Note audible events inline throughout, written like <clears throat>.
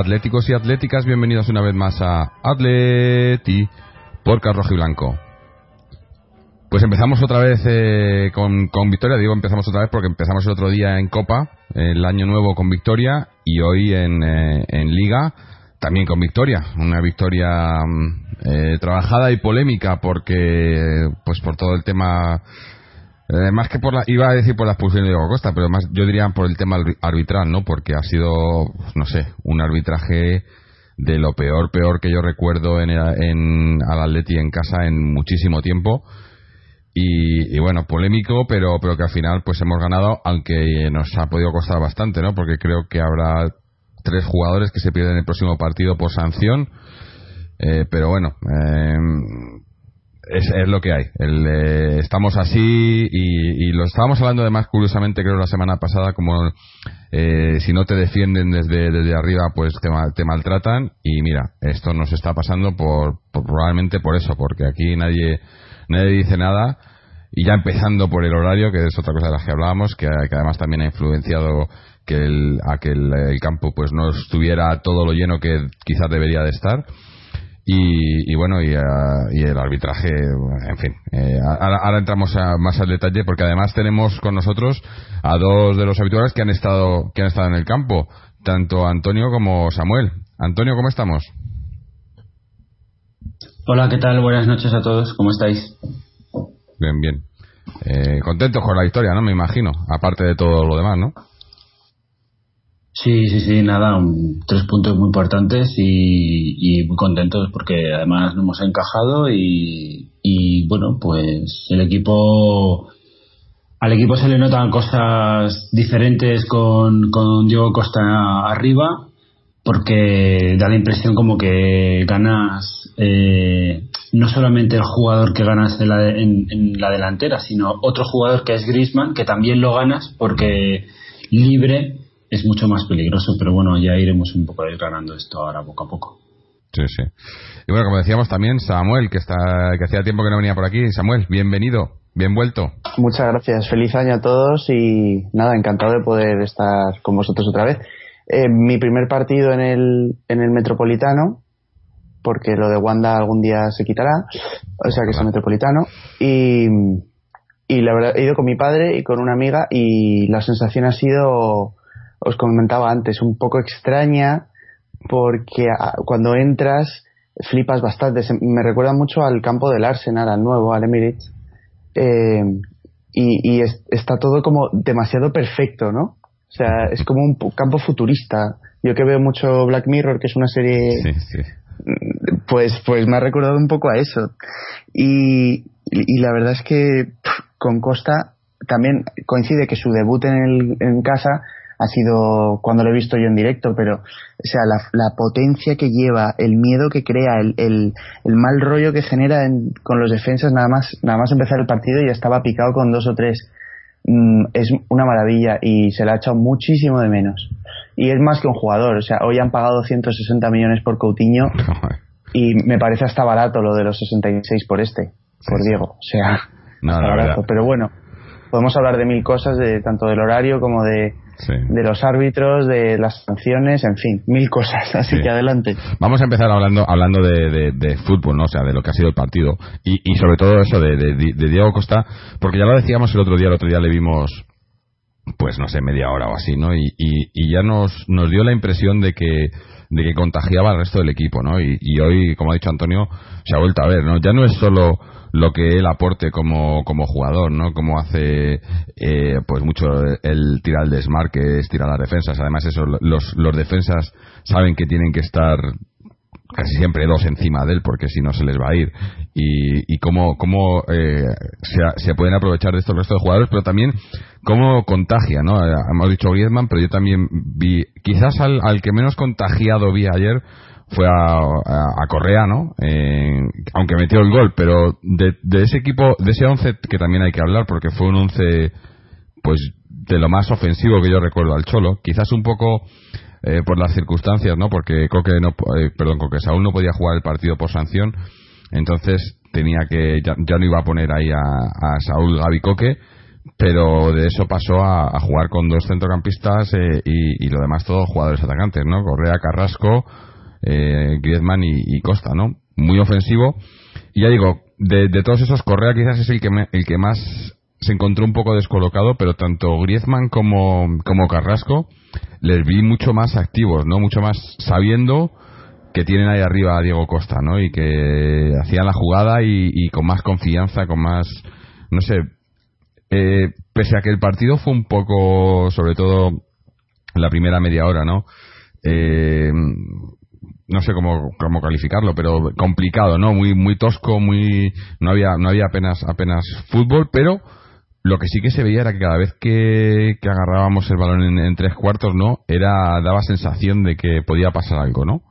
atléticos y atléticas, bienvenidos una vez más a Atleti por Carrojo y Blanco. Pues empezamos otra vez eh, con, con, victoria. Digo empezamos otra vez porque empezamos el otro día en Copa, el año nuevo con victoria, y hoy en, eh, en Liga también con victoria. Una victoria mm, eh, trabajada y polémica porque, pues por todo el tema, eh, más que por la, iba a decir por la expulsión de Diego Costa, pero más yo diría por el tema arbitral, ¿no? Porque ha sido, no sé, un arbitraje de lo peor, peor que yo recuerdo en, en al Atleti en casa en muchísimo tiempo y, bueno, polémico, pero, pero que al final pues hemos ganado, aunque nos ha podido costar bastante, ¿no? Porque creo que habrá tres jugadores que se pierden el próximo partido por sanción. Eh, pero bueno, eh, es, es, lo que hay. El, eh, estamos así y, lo estábamos hablando además curiosamente creo la semana pasada como eh, si no te defienden desde, desde arriba pues te, te, maltratan y mira, esto nos está pasando por, por probablemente por eso, porque aquí nadie nadie dice nada y ya empezando por el horario, que es otra cosa de la que hablábamos, que, además también ha influenciado que el, a que el, campo pues no estuviera todo lo lleno que quizás debería de estar. Y, bueno, y, el arbitraje, en fin. Eh, ahora, entramos a, más al detalle porque además tenemos con nosotros a dos de los habituales que han estado que han estado en el campo, tanto Antonio como Samuel. Antonio, ¿cómo estamos? Hola, ¿qué tal? Buenas noches a todos, ¿cómo estáis? Bien, bien. Eh, contentos con la victoria, ¿no? Me imagino, aparte de todo lo demás, ¿no? Sí, sí, sí, nada, tres puntos muy importantes y, muy contentos porque además nos hemos encajado y, bueno, pues el equipo, al equipo se le notan cosas diferentes con, con Diego Costa arriba porque da la impresión como que ganas eh, no solamente el jugador que ganas en la, en, la, delantera, sino otro jugador que es Grisman, que también lo ganas porque libre es mucho más peligroso, pero bueno, ya iremos un poco ganando esto ahora poco a poco. Sí, sí. Y bueno, como decíamos también, Samuel, que, está, que hacía tiempo que no venía por aquí. Samuel, bienvenido, bien vuelto. Muchas gracias, feliz año a todos y nada, encantado de poder estar con vosotros otra vez. Eh, mi primer partido en el, en el Metropolitano, porque lo de Wanda algún día se quitará, o sea que es el Metropolitano, y, y la verdad he ido con mi padre y con una amiga y la sensación ha sido, os comentaba antes, un poco extraña, porque cuando entras flipas bastante, me recuerda mucho al campo del Arsenal, al nuevo, al Emirates, eh, y, y está todo como demasiado perfecto, ¿no? O sea, es como un campo futurista. Yo que veo mucho Black Mirror, que es una serie, pues, pues me ha recordado un poco a eso. Y, y la verdad es que con Costa también coincide que su debut en, el, en casa ha sido cuando lo he visto yo en directo, pero, o sea, la, la potencia que lleva, el miedo que crea, el, el, el mal rollo que genera con los defensas, nada más, nada más empezar el partido ya estaba picado con dos o tres mm, es una maravilla y se le ha echado muchísimo de menos. Y es más que un jugador, o sea, hoy han pagado 160 millones por Coutinho <laughs> y me parece hasta barato lo de los 66 por este, por Diego, o sea, barato. Pero bueno, podemos hablar de mil cosas, de tanto del horario como de de los árbitros, de las sanciones, en fin, mil cosas. <laughs> Así que adelante. Vamos a empezar hablando hablando de, fútbol, ¿no? O sea, de lo que ha sido el partido y, y sobre todo eso de, de, Diego Costa, porque ya lo decíamos el otro día, el otro día le vimos pues no sé, media hora o así, ¿no? Y, y, ya nos, nos dio la impresión de que de que contagiaba al resto del equipo, ¿no? Y, y hoy, como ha dicho Antonio, se ha vuelto a ver, ¿no? Ya no es solo lo que él aporte como, como jugador, ¿no? Como hace, eh, pues mucho el tirar el desmarque, es tirar las defensas. Además, eso, los, los defensas saben que tienen que estar casi siempre dos encima de él porque si no se les va a ir y, y cómo, cómo eh, se, se, pueden aprovechar de esto el resto de jugadores pero también cómo contagia no eh, hemos dicho Griezmann pero yo también vi quizás al, al que menos contagiado vi ayer fue a, Correa, ¿no? Eh, aunque metió el gol, pero de, ese equipo, de ese once que también hay que hablar, porque fue un once, pues, de lo más ofensivo que yo recuerdo al Cholo. Quizás un poco eh, por las circunstancias, ¿no? Porque Coque no, eh, perdón, Coque Saúl no podía jugar el partido por sanción, entonces tenía que, ya, no iba a poner ahí a, a Saúl Gaby Coque, pero de eso pasó a, jugar con dos centrocampistas y, y, lo demás todos jugadores atacantes, ¿no? Correa, Carrasco, eh, Griezmann y, Costa, ¿no? Muy ofensivo. Y ya digo, de, todos esos, Correa quizás es el que, el que más se encontró un poco descolocado, pero tanto Griezmann como, como Carrasco les vi mucho más activos, ¿no? Mucho más sabiendo que tienen ahí arriba a Diego Costa, ¿no? Y que hacían la jugada y, con más confianza, con más, no sé, eh, pese a que el partido fue un poco, sobre todo la primera media hora, ¿no? Eh, no sé cómo, cómo calificarlo, pero complicado, ¿no? Muy, muy tosco, muy, no había, no había apenas, apenas fútbol, pero lo que sí que se veía era que cada vez que, agarrábamos el balón en, tres cuartos, ¿no? Era, daba sensación de que podía pasar algo, ¿no?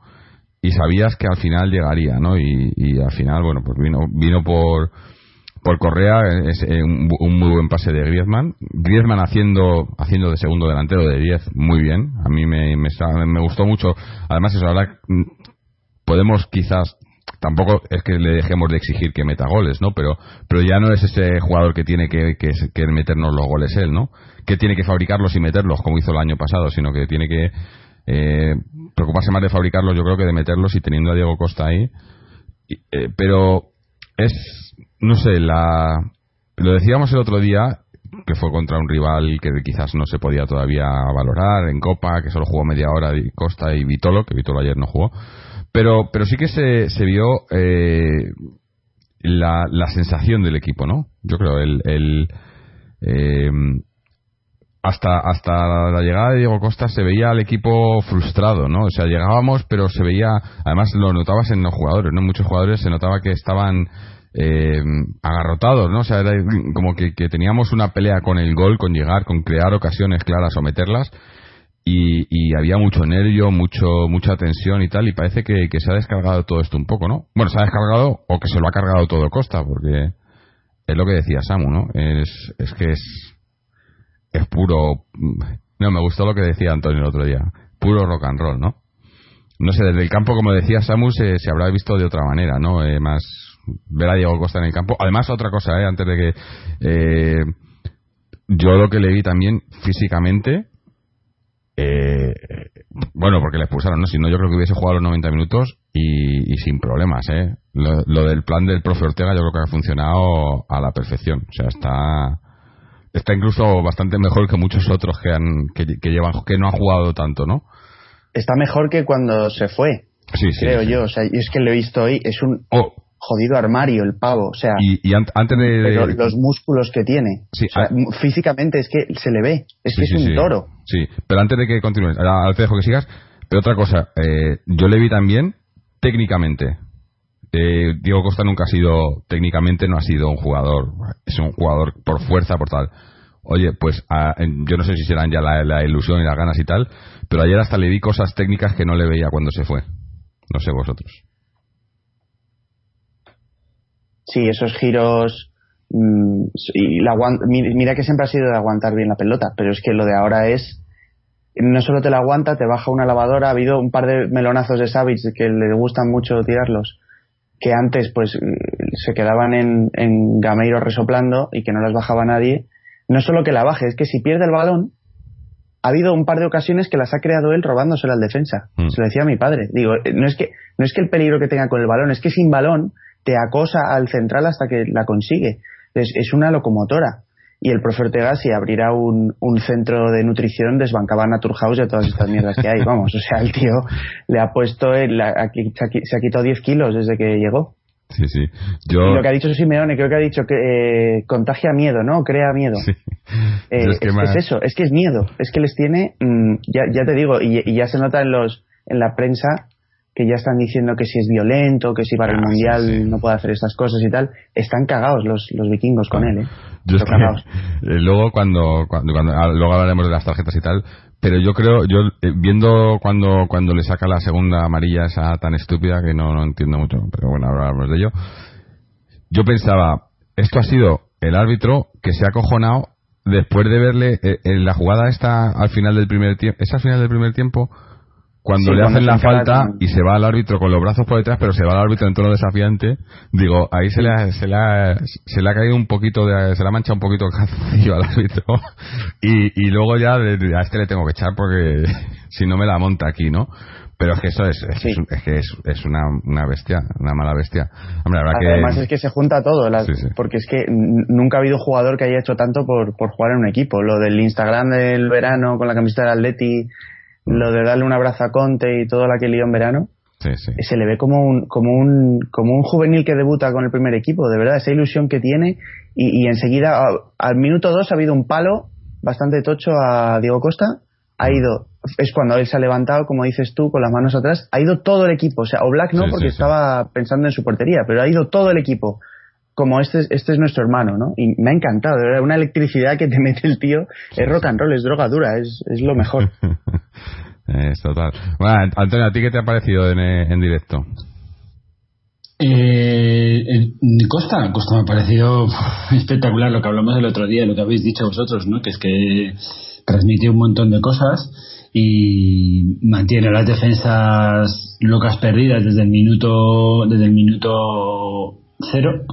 Y sabías que al final llegaría, ¿no? Y, y al final, bueno, pues vino, vino por, por Correa es eh, un, muy buen pase de Griezmann. Griezmann haciendo haciendo de segundo delantero de 10 muy bien. A mí me, me, me, gustó mucho. Además, eso ahora mm, podemos quizás tampoco es que le dejemos de exigir que meta goles, ¿no? Pero pero ya no es ese jugador que tiene que, que, meternos los goles él, ¿no? Que tiene que fabricarlos y meterlos como hizo el año pasado, sino que tiene que eh, preocuparse más de fabricarlos, yo creo que de meterlos y teniendo a Diego Costa ahí. Eh, pero es no sé, la, lo decíamos el otro día, que fue contra un rival que quizás no se podía todavía valorar en Copa, que solo jugó media hora Costa y Vitolo, que Vitolo ayer no jugó, pero, pero sí que se, se vio eh, la, la sensación del equipo, ¿no? Yo creo, el, el eh, hasta, hasta la llegada de Diego Costa se veía al equipo frustrado, ¿no? O sea, llegábamos, pero se veía, además lo notabas en los jugadores, ¿no? Muchos jugadores se notaba que estaban eh, agarrotados, ¿no? O sea, era como que, teníamos una pelea con el gol, con llegar, con crear ocasiones claras o meterlas. Y, había mucho nervio, mucho, mucha tensión y tal, y parece que, se ha descargado todo esto un poco, ¿no? Bueno, se ha descargado o que se lo ha cargado todo Costa, porque es lo que decía Samu, ¿no? Es, es que es, es puro. No, me gustó lo que decía Antonio el otro día. Puro rock and roll, ¿no? No sé, desde el campo, como decía Samu, se, se habrá visto de otra manera, ¿no? Eh, más, ver a Diego Costa en el campo. Además, otra cosa, ¿eh? antes de que. Eh, yo lo que le vi también físicamente. Eh, bueno, porque le expulsaron, ¿no? Si no, yo creo que hubiese jugado los 90 minutos y, sin problemas, ¿eh? Lo, del plan del profe Ortega yo creo que ha funcionado a la perfección. O sea, está está incluso bastante mejor que muchos otros que han que, llevan que no han jugado tanto, ¿no? Está mejor que cuando se fue. Sí, sí, creo yo. O sea, es que lo he visto hoy. Es un oh, jodido armario el pavo, o sea, y, antes de, los músculos que tiene, físicamente es que se le ve, es que es un toro. Sí, pero antes de que continúes, ahora te dejo que sigas, pero otra cosa, eh, yo le vi también técnicamente. Eh, Diego Costa nunca ha sido, técnicamente no ha sido un jugador, es un jugador por fuerza, por tal. Oye, pues yo no sé si serán ya la, la ilusión y las ganas y tal, pero ayer hasta le vi cosas técnicas que no le veía cuando se fue. No sé vosotros. Sí, esos giros mm, y la, mira que siempre ha sido de aguantar bien la pelota, pero es que lo de ahora es no solo te la aguanta, te baja una lavadora. Ha habido un par de melonazos de Savage que le gustan mucho tirarlos, que antes pues se quedaban en, en Gameiro resoplando y que no las bajaba nadie. No solo que la baje, es que si pierde el balón, ha habido un par de ocasiones que las ha creado él robándosela al defensa. Mm. Se lo decía a mi padre. Digo, eh, no es que no es que el peligro que tenga con el balón, es que sin balón te acosa al central hasta que la consigue. Es, es una locomotora. Y el profe Ortega, si abrirá un, un centro de nutrición, desbancaba a Naturhaus y a todas estas mierdas que hay. Vamos, o sea, el tío le ha puesto, el, aquí, se ha quitado 10 kilos desde que llegó. Sí, sí. Yo... Y lo que ha dicho Simeone, creo que ha dicho que eh, contagia miedo, ¿no? Crea miedo. Sí. Eh, es, es, eso, es que es miedo. Es que les tiene, mm, ya, ya te digo, y, y, ya se nota en los en la prensa que ya están diciendo que si es violento, que si para el ah, mundial no puede hacer estas cosas y tal, están cagados los, los vikingos con él, ¿eh? Yo <laughs> eh, luego cuando, cuando, ah, luego hablaremos de las tarjetas y tal, pero yo creo, yo eh, viendo cuando cuando le saca la segunda amarilla esa tan estúpida que no, no entiendo mucho, pero bueno, ahora hablamos de ello. Yo pensaba, esto ha sido el árbitro que se ha acojonado después de verle eh, en la jugada esta al final del primer tiempo, esa al final del primer tiempo cuando le hacen la falta y se va al árbitro con los brazos por detrás, pero se va al árbitro en tono desafiante, digo, ahí se le ha, se le ha, se le ha caído un poquito, de, se le ha manchado un poquito el calzoncillo al árbitro. <laughs> Y, y luego ya a este le tengo que echar porque <laughs> si no me la monta aquí, ¿no? Pero es que eso es, es, es que es, es, una, una bestia, una mala bestia. Hombre, Además es que se junta todo, porque es que nunca ha habido jugador que haya hecho tanto por, por jugar en un equipo. Lo del Instagram del verano con la camiseta del Atleti, lo de darle un abrazo a Conte y todo lo que lió en verano, se le ve como un, como, un, como un juvenil que debuta con el primer equipo, de verdad, esa ilusión que tiene. Y, enseguida, al minuto dos ha habido un palo bastante tocho a Diego Costa, ha ido, es cuando él se ha levantado, como dices tú, con las manos atrás, ha ido todo el equipo, o sea, o Black no, porque estaba pensando en su portería, pero ha ido todo el equipo como este, este es nuestro hermano, ¿no? Y me ha encantado, verdad, una electricidad que te mete el tío, es rock and roll, es droga dura, es, es lo mejor. <laughs> es total. Bueno, Antonio, ¿a ti qué te ha parecido en, en directo? Eh, Costa, Costa me ha parecido espectacular lo que hablamos el otro día, lo que habéis dicho vosotros, ¿no? Que es que transmite un montón de cosas y mantiene las defensas locas perdidas desde el minuto desde el minuto cero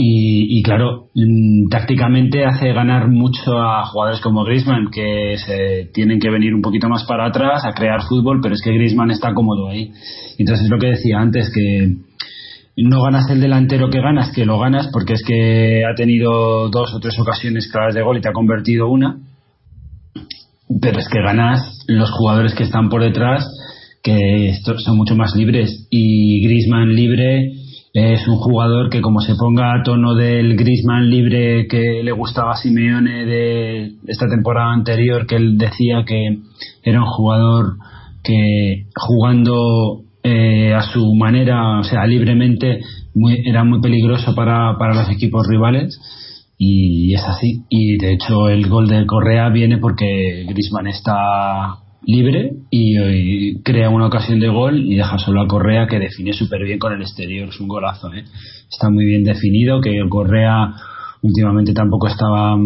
y, claro, mm, tácticamente hace ganar mucho a jugadores como Griezmann que se tienen que venir un poquito más para atrás a crear fútbol, pero es que Griezmann está cómodo ahí. Entonces es lo que decía antes que no ganas el delantero que ganas, que lo ganas porque es que ha tenido dos o tres ocasiones claras de gol y te ha convertido una. Pero es que ganas los jugadores que están por detrás que son mucho más libres y Griezmann libre es un jugador que como se ponga a tono del Grisman libre que le gustaba a Simeone de esta temporada anterior, que él decía que era un jugador que jugando eh, a su manera, o sea, libremente, era muy peligroso para, para los equipos rivales y es así. Y de hecho el gol de Correa viene porque Grisman está libre y, crea una ocasión de gol y deja solo a Correa que define súper bien con el exterior. Es un golazo, ¿eh? Está muy bien definido, que Correa últimamente tampoco estaba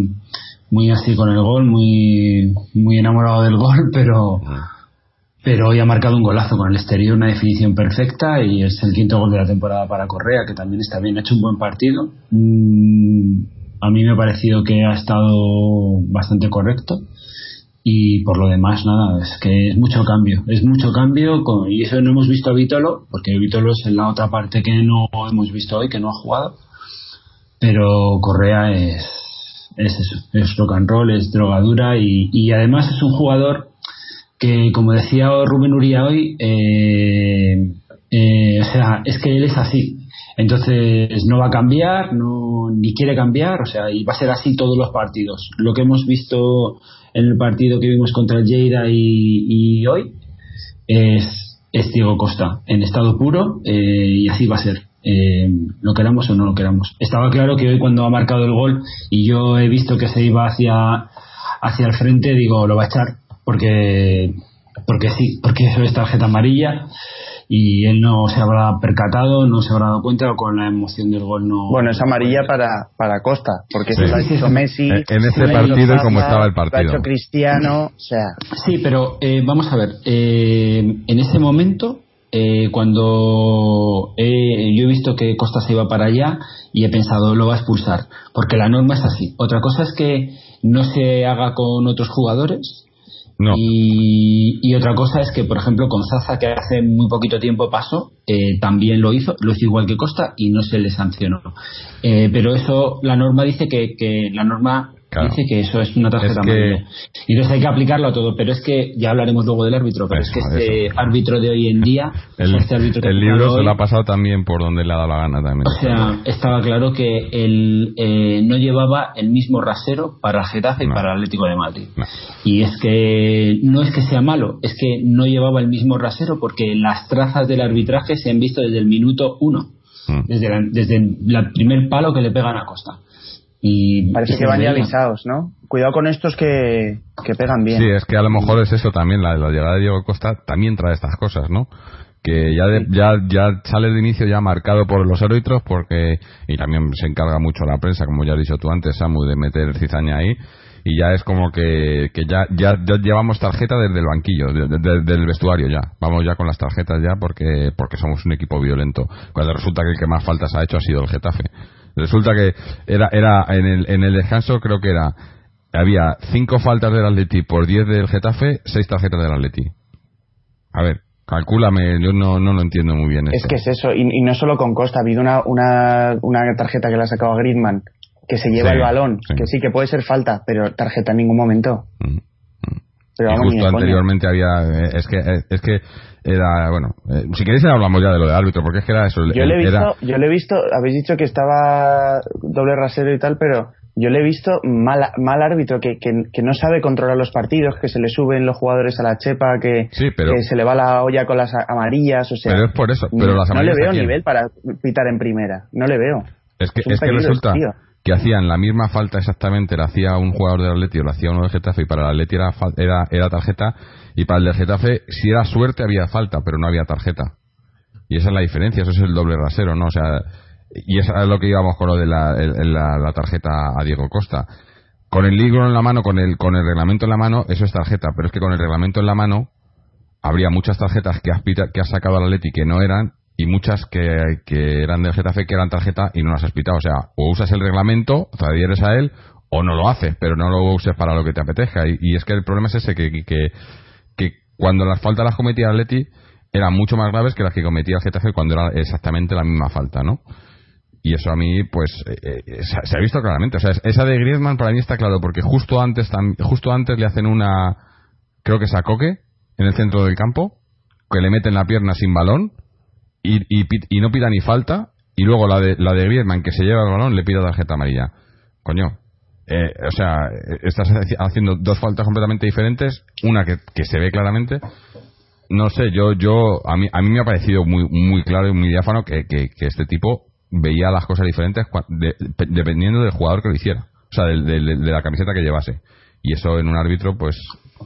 muy así con el gol, muy, muy enamorado del gol, pero, pero hoy ha marcado un golazo con el exterior, una definición perfecta y es el quinto gol de la temporada para Correa, que también está bien, ha hecho un buen partido. Mm, a mí me ha parecido que ha estado bastante correcto y por lo demás nada es que es mucho cambio es mucho cambio y eso no hemos visto a Vitolo porque Vitolo es en la otra parte que no hemos visto hoy que no ha jugado pero Correa es es eso es rock and roll es drogadura y, y además es un jugador que como decía Rubén Uría hoy eh, eh, o sea es que él es así. Entonces no va a cambiar no ni quiere cambiar o sea y va a ser así todos los partidos. Lo que hemos visto en el partido que vimos contra el Lleida y, hoy es, Diego Costa en estado puro eh, y así va a ser. Eh, lo queramos o no lo queramos. Estaba claro que hoy cuando ha marcado el gol y yo he visto que se iba hacia, hacia el frente, digo, lo va a echar porque porque sí, porque eso es tarjeta amarilla y él no se habrá percatado, no se habrá dado cuenta o con la emoción del gol no. Bueno, es amarilla para, para Costa, porque se lo ha hecho Messi. En ese partido y como estaba el partido. Lo ha hecho Cristiano, o sea. Sí, pero eh, vamos a ver, eh, en ese momento eh, cuando he, yo he visto que Costa se iba para allá y he pensado lo va a expulsar, porque la norma es así. Otra cosa es que no se haga con otros jugadores. Y, otra cosa es que, por ejemplo, con Zaza, que hace muy poquito tiempo pasó, eh, también lo hizo, lo hizo igual que Costa y no se le sancionó. Eh, pero eso, la norma dice que, que la norma Dice que eso es una tarjeta amarilla. Y entonces hay que aplicarlo a todo. Pero es que ya hablaremos luego del árbitro. Pero es que este árbitro de hoy en día. el, este el libro se lo ha pasado también por donde le ha dado la gana también. O sea, estaba claro que él eh, no llevaba el mismo rasero para Getafe y para el Atlético de Madrid. Y es que no es que sea malo, es que no llevaba el mismo rasero porque las trazas del arbitraje se han visto desde el minuto uno. Mm. Desde, desde el primer palo que le pegan a Costa. Y Parece que van ya avisados, ¿no? Cuidado con estos que, que pegan bien. Sí, es que a lo mejor es eso también, la, la llegada de Diego Costa también trae estas cosas, ¿no? que ya, ya ya sale de inicio ya marcado por los árbitros porque y también se encarga mucho la prensa como ya has dicho tú antes Samu de meter cizaña ahí y ya es como que, que ya, ya, llevamos tarjeta desde el banquillo del vestuario ya vamos ya con las tarjetas ya porque porque somos un equipo violento cuando resulta que el que más faltas ha hecho ha sido el Getafe Resulta que era, era en, el, en el descanso creo que era había cinco faltas del Atleti por 10 del Getafe, seis tarjetas del Atleti. A ver, calcúlame, yo no, no lo entiendo muy bien. Es que es eso, y, no solo con Costa, ha habido una, una, una tarjeta que le ha sacado a Griezmann, que se lleva el balón, que sí, que puede ser falta, pero tarjeta en ningún momento. Mm. Pero y justo anteriormente había, eh, es que, eh, es que era, bueno, eh, si queréis hablamos ya de lo de árbitro, porque es que era eso. Yo le he visto, yo le he visto, habéis dicho que estaba doble rasero y tal, pero yo le he visto mal, mal árbitro, que, que, no sabe controlar los partidos, que se le suben los jugadores a la chepa, que, que se le va la olla con las amarillas, o sea. Pero es por eso, pero las No le veo nivel para pitar en primera, no le veo. Es que, es, que resulta que hacían la misma falta exactamente, la hacía un jugador del Atleti o la hacía uno del Getafe y para el Atleti era, era, era tarjeta y para el del Getafe si era suerte había falta pero no había tarjeta y esa es la diferencia, eso es el doble rasero, ¿no? O sea, y eso es lo que íbamos con lo de la, la, tarjeta a Diego Costa. Con el libro en la mano, con el, con el reglamento en la mano, eso es tarjeta, pero es que con el reglamento en la mano habría muchas tarjetas que has, que sacado al Atleti que no eran y muchas que, que, eran del Getafe que eran tarjeta y no las has pitado. O sea, o usas el reglamento, te adhieres a él, o no lo haces, pero no lo uses para lo que te apetezca. Y, es que el problema es ese, que, que, que cuando las faltas las cometía Atleti eran mucho más graves que las que cometía el Getafe cuando era exactamente la misma falta, ¿no? Y eso a mí, pues, eh, eh, se, ha visto claramente. O sea, esa de Griezmann para mí está claro, porque justo antes, justo antes le hacen una, creo que es a Coque, en el centro del campo, que le meten la pierna sin balón, y, y, no pida ni falta y luego la de la de Griezmann que se lleva el balón le pida tarjeta amarilla. Coño eh, o sea estás haciendo dos faltas completamente diferentes una que, se ve claramente. No sé yo yo a mí a mí me ha parecido muy muy claro y muy diáfano que, que, este tipo veía las cosas diferentes dependiendo del jugador que lo hiciera o sea de, de, la camiseta que llevase. Y eso en un árbitro pues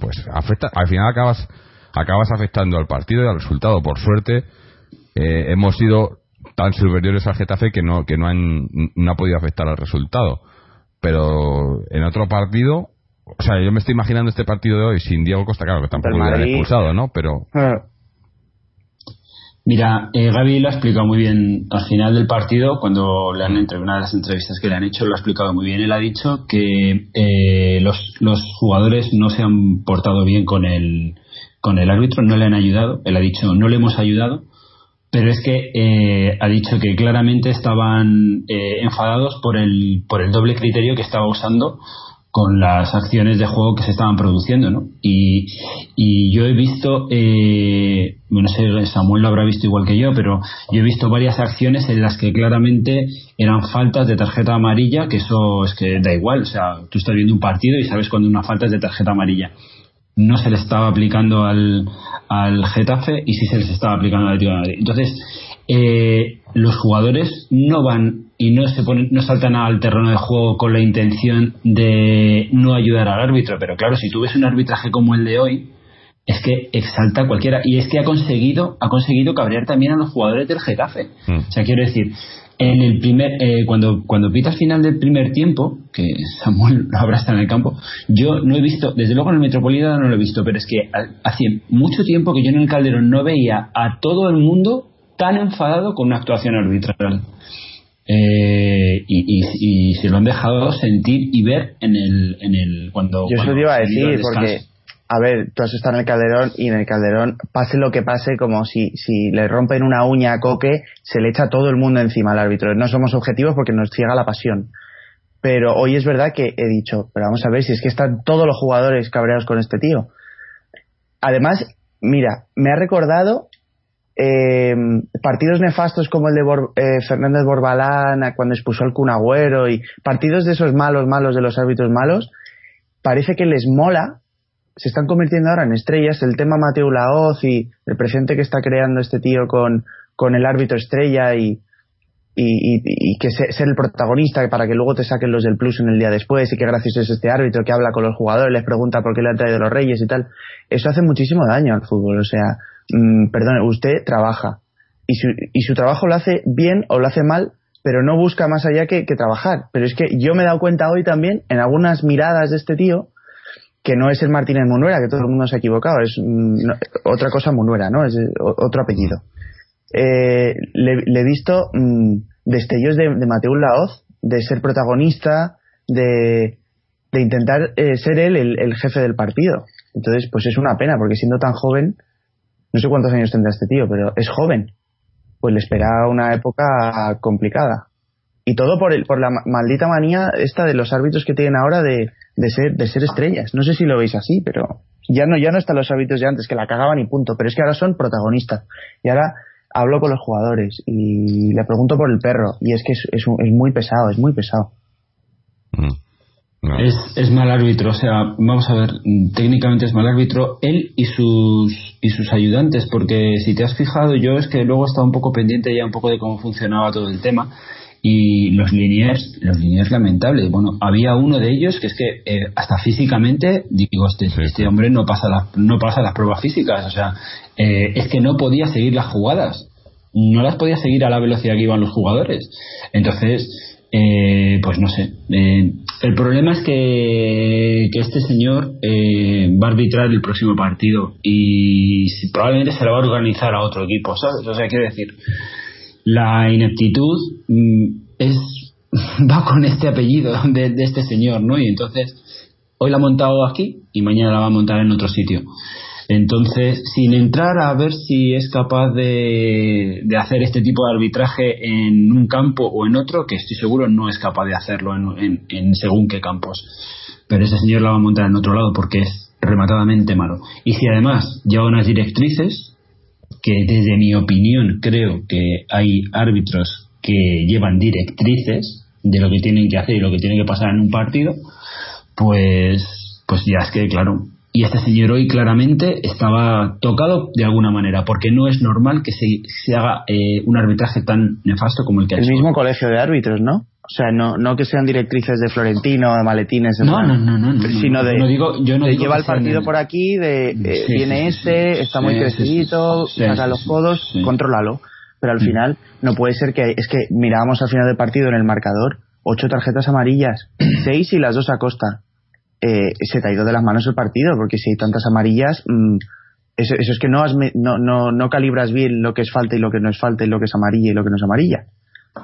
pues afecta al final acabas acabas afectando al partido y al resultado por suerte eh, hemos sido tan superiores al Getafe que no que no han no ha podido afectar al resultado pero en otro partido o sea yo me estoy imaginando este partido de hoy sin Diego Costa claro que tampoco lo hubiera expulsado no pero. Mira, eh, Gaby lo ha explicado muy bien al final del partido, cuando le han entre una de las entrevistas que le han hecho, lo ha explicado muy bien. Él ha dicho que eh, los, los jugadores no se han portado bien con el, con el árbitro, no le han ayudado. Él ha dicho, no le hemos ayudado pero es que eh, ha dicho que claramente estaban eh, enfadados por el, por el doble criterio que estaba usando con las acciones de juego que se estaban produciendo, ¿no? Y, y yo he visto, eh, no sé, Samuel lo habrá visto igual que yo, pero yo he visto varias acciones en las que claramente eran faltas de tarjeta amarilla, que eso es que da igual, o sea, tú estás viendo un partido y sabes cuando una falta es de tarjeta amarilla no se le estaba aplicando al, al Getafe y sí se les estaba aplicando al Atlético de Madrid. Entonces, eh, los jugadores no van y no se ponen, no saltan al terreno de juego con la intención de no ayudar al árbitro, pero claro, si tú ves un arbitraje como el de hoy, es que exalta a cualquiera y es que ha conseguido ha conseguido cabrear también a los jugadores del Getafe. Mm. O sea, quiero decir, en el primer eh, cuando cuando pita al final del primer tiempo, que <laughs> Samuel habrá estado en el campo, yo no he visto, desde luego en el Metropolitano no lo he visto, pero es que hace mucho tiempo que yo en el Calderón no veía a todo el mundo tan enfadado con una actuación arbitral. Eh, y, y, y, se lo han dejado sentir y ver en el, en el cuando. Yo eso te iba a decir, porque, a ver, tú has estado en el Calderón y en el Calderón, pase lo que pase, como si, si le rompen una uña a Coque, se le echa todo el mundo encima al árbitro. No somos objetivos porque nos ciega la pasión. Pero hoy es verdad que he dicho, pero vamos a ver si es que están todos los jugadores cabreados con este tío. Además, mira, me ha recordado eh, partidos nefastos como el de Bor eh, Fernández Borbalán cuando expulsó al Cunagüero y partidos de esos malos, malos de los árbitros malos, parece que les mola, se están convirtiendo ahora en estrellas. El tema Mateo Laoz y el presente que está creando este tío con, con el árbitro estrella y, y, y, que se, ser el protagonista para que luego te saquen los del plus en el día después y que gracias es este árbitro que habla con los jugadores, les pregunta por qué le han traído los reyes y tal. Eso hace muchísimo daño al fútbol. O sea, mmm, perdone, usted trabaja y su, y su trabajo lo hace bien o lo hace mal, pero no busca más allá que, que, trabajar. Pero es que yo me he dado cuenta hoy también en algunas miradas de este tío que no es el Martínez Munuera, que todo el mundo se ha equivocado, es mm, otra cosa Munuera, ¿no? Es otro apellido. Eh, le, he visto mmm, destellos de, de Mateo Laoz, de ser protagonista, de, de intentar eh, ser él el, el jefe del partido. Entonces, pues es una pena, porque siendo tan joven, no sé cuántos años tendrá este tío, pero es joven. Pues le espera una época complicada. Y todo por, el, por la maldita manía esta de los árbitros que tienen ahora de, de, ser, de ser estrellas. No sé si lo veis así, pero ya no, ya no están los hábitos de antes, que la cagaban y punto. Pero es que ahora son protagonistas. Y ahora hablo con los jugadores y le pregunto por el perro. Y es que es, es, es muy pesado, es muy pesado. Mm. No. Es, es, mal árbitro, o sea, vamos a ver, técnicamente es mal árbitro él y sus y sus ayudantes, porque si te has fijado, yo es que luego he estado un poco pendiente ya un poco de cómo funcionaba todo el tema y los liniers, los liniers lamentables. Bueno, había uno de ellos que es que eh, hasta físicamente, digo, este, sí. este hombre no pasa la, no pasa las pruebas físicas, o sea, eh, es que no podía seguir las jugadas, no las podía seguir a la velocidad que iban los jugadores. Entonces, eh, pues no sé. Eh, el problema es que, que este señor eh, va a arbitrar el próximo partido y probablemente se lo va a organizar a otro equipo, ¿sabes? O sea, quiero decir, la ineptitud mm, es <laughs> va con este apellido de, de, este señor, ¿no? Y entonces hoy la ha montado aquí y mañana la va a montar en otro sitio. Entonces, sin entrar a ver si es capaz de, de, hacer este tipo de arbitraje en un campo o en otro, que estoy seguro no es capaz de hacerlo en, en, en según qué campos. Pero ese señor la va a montar en otro lado porque es rematadamente malo. Y si además lleva unas directrices, que desde mi opinión creo que hay árbitros que llevan directrices de lo que tienen que hacer y lo que tiene que pasar en un partido, pues, pues ya es que, claro, y este señor hoy claramente estaba tocado de alguna manera, porque no es normal que se, se haga eh, un arbitraje tan nefasto como el que ha El hecho. mismo colegio de árbitros, ¿no? O sea, no, no que sean directrices de Florentino, de maletines, no, no, no, no, no, sino de, digo, yo no lleva el partido por aquí, de eh, viene este, sí, está muy crecidito, saca los codos, contrólalo. Pero al Mm. final no puede ser que, es que mirábamos al final del partido en el marcador, ocho tarjetas amarillas, <clears throat> seis y las dos a costa. Eh, se te ha ido de las manos el partido, porque si hay tantas amarillas, mmm, eso, eso, es que no, has, no, no, no calibras bien lo que es falta y lo que no es falta y lo que es amarilla y lo que no es amarilla.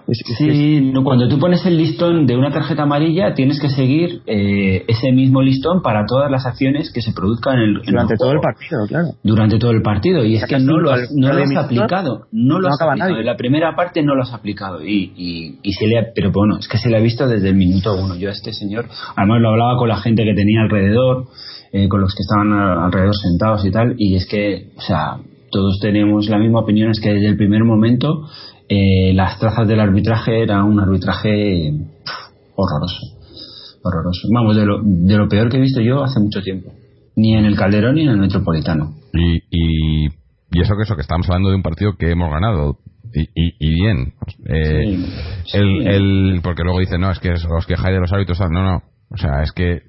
Es, es, Sí, no, cuando tú pones el listón de una tarjeta amarilla, tienes que seguir eh, ese mismo listón para todas las acciones que se produzcan en el, en durante el todo el partido, claro. Durante todo el partido. Y es que no lo has, no lo has aplicado. No lo no has aplicado. nadie. En la primera parte no lo has aplicado. Y, y, y se le ha, pero bueno, es que se le ha visto desde el minuto uno. Yo a este señor, además lo hablaba con la gente que tenía alrededor, eh, con los que estaban alrededor sentados y tal. Y es que, o sea, todos tenemos la misma opinión, es que desde el primer momento eh, las trazas del arbitraje era un arbitraje pff, horroroso. Horroroso. Vamos, de lo, de lo peor que he visto yo hace mucho tiempo. Ni en el Calderón ni en el Metropolitano. Y, y, y eso que eso, que estamos hablando de un partido que hemos ganado. Y, y, y bien. Eh, Sí, sí. el, el, porque luego dicen, no, es que os quejáis de los árbitros. No, no. O sea, es que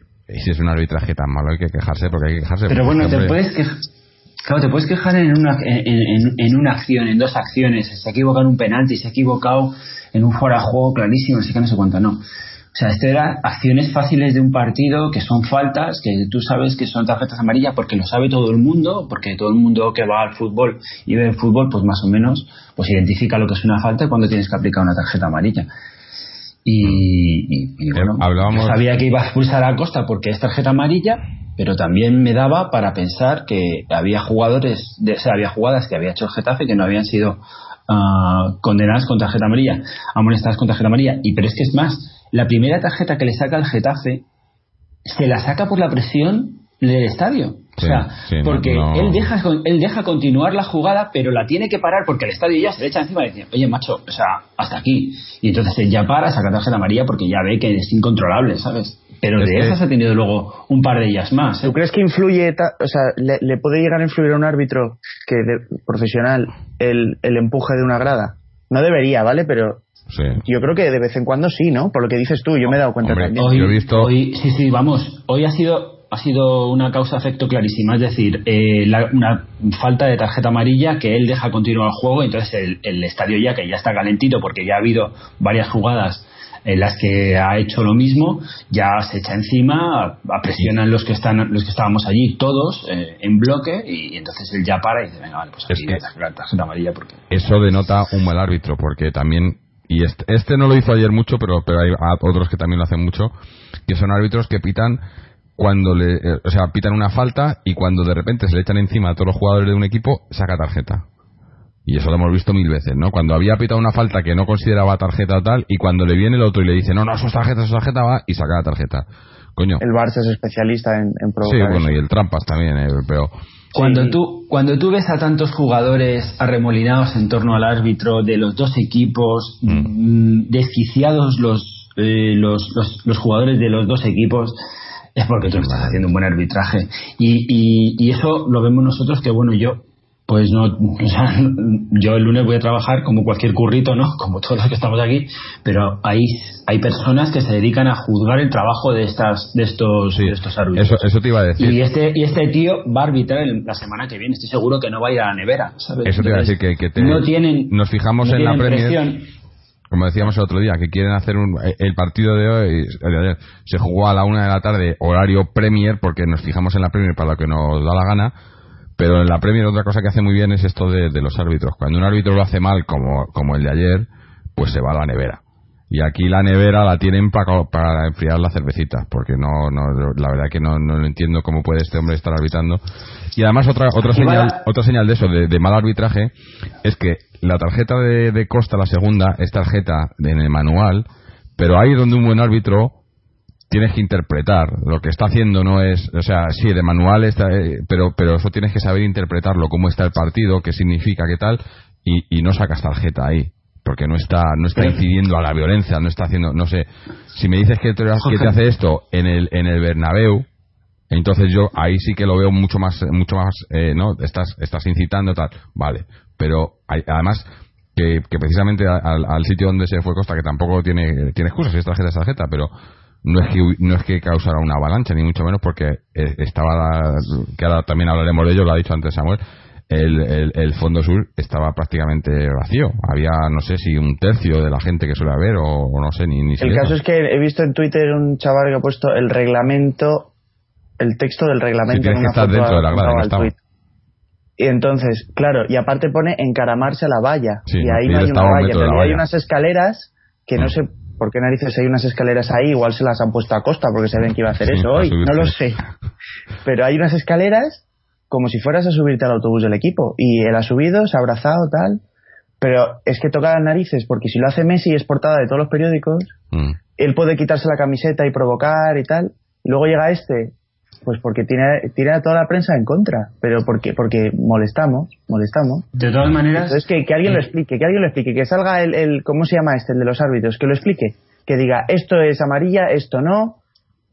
si es un arbitraje tan malo hay que quejarse porque hay que quejarse. Pero bueno, este te puedes, quej- Claro, te puedes quejar en una, en, en, una acción, en dos acciones. Se ha equivocado en un penalti, se ha equivocado en un fuera de juego clarísimo, sé qué, no sé cuánto, no. O sea, esto era acciones fáciles de un partido que son faltas, que tú sabes que son tarjetas amarillas porque lo sabe todo el mundo, porque todo el mundo que va al fútbol y ve el fútbol, pues más o menos, pues identifica lo que es una falta cuando tienes que aplicar una tarjeta amarilla. Y, bueno, sabía que iba a expulsar a Costa porque es tarjeta amarilla, pero también me daba para pensar que había jugadores, de, o sea, había jugadas que había hecho el Getafe que no habían sido uh, condenadas con tarjeta amarilla, amonestadas con tarjeta amarilla. Y pero es que es más, la primera tarjeta que le saca el Getafe se la saca por la presión del estadio. o sea, porque él deja él deja continuar la jugada, pero la tiene que parar porque el estadio ya se le echa encima y dice, oye macho, o sea, hasta aquí. Y entonces él ya para, saca tarjeta amarilla porque ya ve que es incontrolable, ¿sabes? Pero de esas ha tenido luego un par de ellas más. ¿eh? ¿Tú crees que influye, o sea, le, puede llegar a influir a un árbitro que de, profesional el, el empuje de una grada? No debería, ¿vale? Pero Yo creo que de vez en cuando sí, ¿no? Por lo que dices tú, yo me he dado cuenta también. Hoy, he visto... hoy, sí, sí, vamos. Hoy ha sido ha sido una causa-efecto clarísima, es decir, eh, una falta de tarjeta amarilla que él deja continuar el juego, entonces el, el, estadio ya que ya está calentito porque ya ha habido varias jugadas en las que ha hecho lo mismo, ya se echa encima, presionan los que están los que estábamos allí todos eh, en bloque y, entonces él ya para y dice, venga, vale, pues aquí es que tarjeta amarilla porque eso denota un mal árbitro porque también y este, este no lo hizo ayer mucho, pero pero hay otros que también lo hacen mucho, que son árbitros que pitan cuando le, eh, o sea, pitan una falta y cuando de repente se le echan encima a todos los jugadores de un equipo, saca tarjeta. Y eso lo hemos visto mil veces, ¿no? Cuando había pitado una falta que no consideraba tarjeta o tal, y cuando le viene el otro y le dice, no, no, eso es tarjeta, eso es tarjeta, va, y saca la tarjeta. Coño. El Barça es especialista en, en provocar Sí, bueno, y el Trampas también, eh, pero... Cuando, tú, cuando tú ves a tantos jugadores arremolinados en torno al árbitro de los dos equipos, mm. mm desquiciados los, eh, los, los, los jugadores de los dos equipos, <laughs> es porque tú estás haciendo un buen arbitraje. Y, y, y, eso lo vemos nosotros que, bueno, yo pues no, o sea, <laughs> yo el lunes voy a trabajar como cualquier currito, ¿no? <laughs> Como todos los que estamos aquí, pero hay, hay personas que se dedican a juzgar el trabajo de estas, de estos, de estos árbitros. Eso, eso te iba a decir. Y este, y este tío va a arbitrar la semana que viene, estoy seguro que no va a ir a la nevera, ¿sabes? Eso te iba a decir que, que no tienen, nos fijamos en la Premier. Como decíamos el otro día, que quieren hacer un, el partido de hoy, se jugó a la una de la tarde, horario Premier, porque nos fijamos en la Premier para lo que nos da la gana pero en la Premier otra cosa que hace muy bien es esto de, los árbitros. Cuando un árbitro lo hace mal, como, como el de ayer, pues se va a la nevera. Y aquí la nevera la tienen para, para enfriar las cervecitas, porque no, no, la verdad que no, no entiendo cómo puede este hombre estar arbitrando. Y además otra, otra señal, otra señal de eso, de, mal arbitraje, es que la tarjeta de, de Costa, la segunda, es tarjeta en el manual, pero ahí donde un buen árbitro tienes que interpretar. Lo que está haciendo no es, o sea, sí, de manual está, eh, pero, pero eso tienes que saber interpretarlo, cómo está el partido, qué significa, qué tal, y, y no sacas tarjeta ahí. Porque no está, no está incidiendo a la violencia, no está haciendo, no sé. Si me dices que te, que te hace esto en el, en el Bernabéu, entonces yo ahí sí que lo veo mucho más, mucho más, eh, ¿no? Estás, estás incitando tal, vale. Pero hay, además, que, que precisamente al, al, sitio donde se fue Costa, que tampoco tiene, tiene excusas, si es tarjeta es tarjeta, pero no es que no es que causara una avalancha ni mucho menos porque eh, estaba que ahora también hablaremos de ello lo ha dicho antes Samuel el, el, fondo sur estaba prácticamente vacío había no sé si un tercio de la gente que suele haber o, no sé ni, ni el caso es que he visto en Twitter un chaval que ha puesto el reglamento el texto del reglamento que estar dentro de la grada y entonces claro y aparte pone encaramarse a la valla y ahí no hay una valla pero hay unas escaleras que no mm. se ¿por qué narices hay unas escaleras ahí? Igual se las han puesto a costa porque saben que iba a hacer eso hoy, no lo sé. <laughs> Pero hay unas escaleras como si fueras a subirte al autobús del equipo y él ha subido, se ha abrazado, tal. Pero es que toca las narices porque si lo hace Messi es portada de todos los periódicos, mm. él puede quitarse la camiseta y provocar y tal. Y luego llega este pues porque tiene, tiene a toda la prensa en contra, pero porque porque molestamos, molestamos. De todas maneras. Entonces que, que alguien lo explique, que alguien lo explique, que salga el, el, ¿cómo se llama este, el de los árbitros? Que lo explique, que diga esto es amarilla, esto no,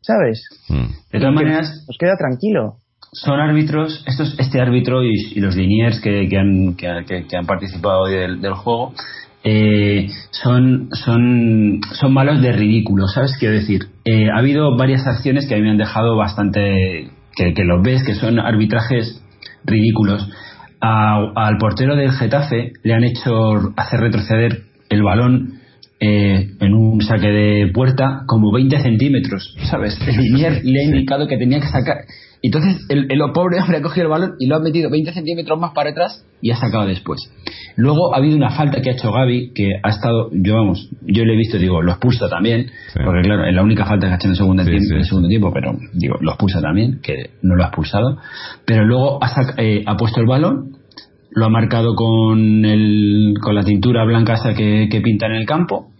¿sabes? Hmm. De todas maneras. Nos queda tranquilo. Son árbitros, estos, este árbitro y, los liniers que, que, han, que, que, han participado hoy del, del juego, eh, son, son, son malos de ridículo, ¿sabes? Quiero decir, eh, ha habido varias acciones que a mí me han dejado bastante, que, que los ves, que son arbitrajes ridículos. al portero del Getafe le han hecho hacer retroceder el balón eh, en un saque de puerta como 20 centímetros, ¿sabes? El Linier le ha indicado que tenía que sacar. Entonces, el, el pobre hombre ha cogido el balón y lo ha metido 20 centímetros más para atrás y ha sacado después. Luego ha habido una falta que ha hecho Gaby, que ha estado, yo vamos, yo le he visto, digo, lo expulsa también, porque claro, es la única falta que ha hecho en el segundo, tiempo, el segundo tiempo, pero digo, lo expulsa también, que no lo ha expulsado. Pero luego ha, eh, ha puesto el balón, lo ha marcado con, el, con la tintura blanca esa que, que pinta en el campo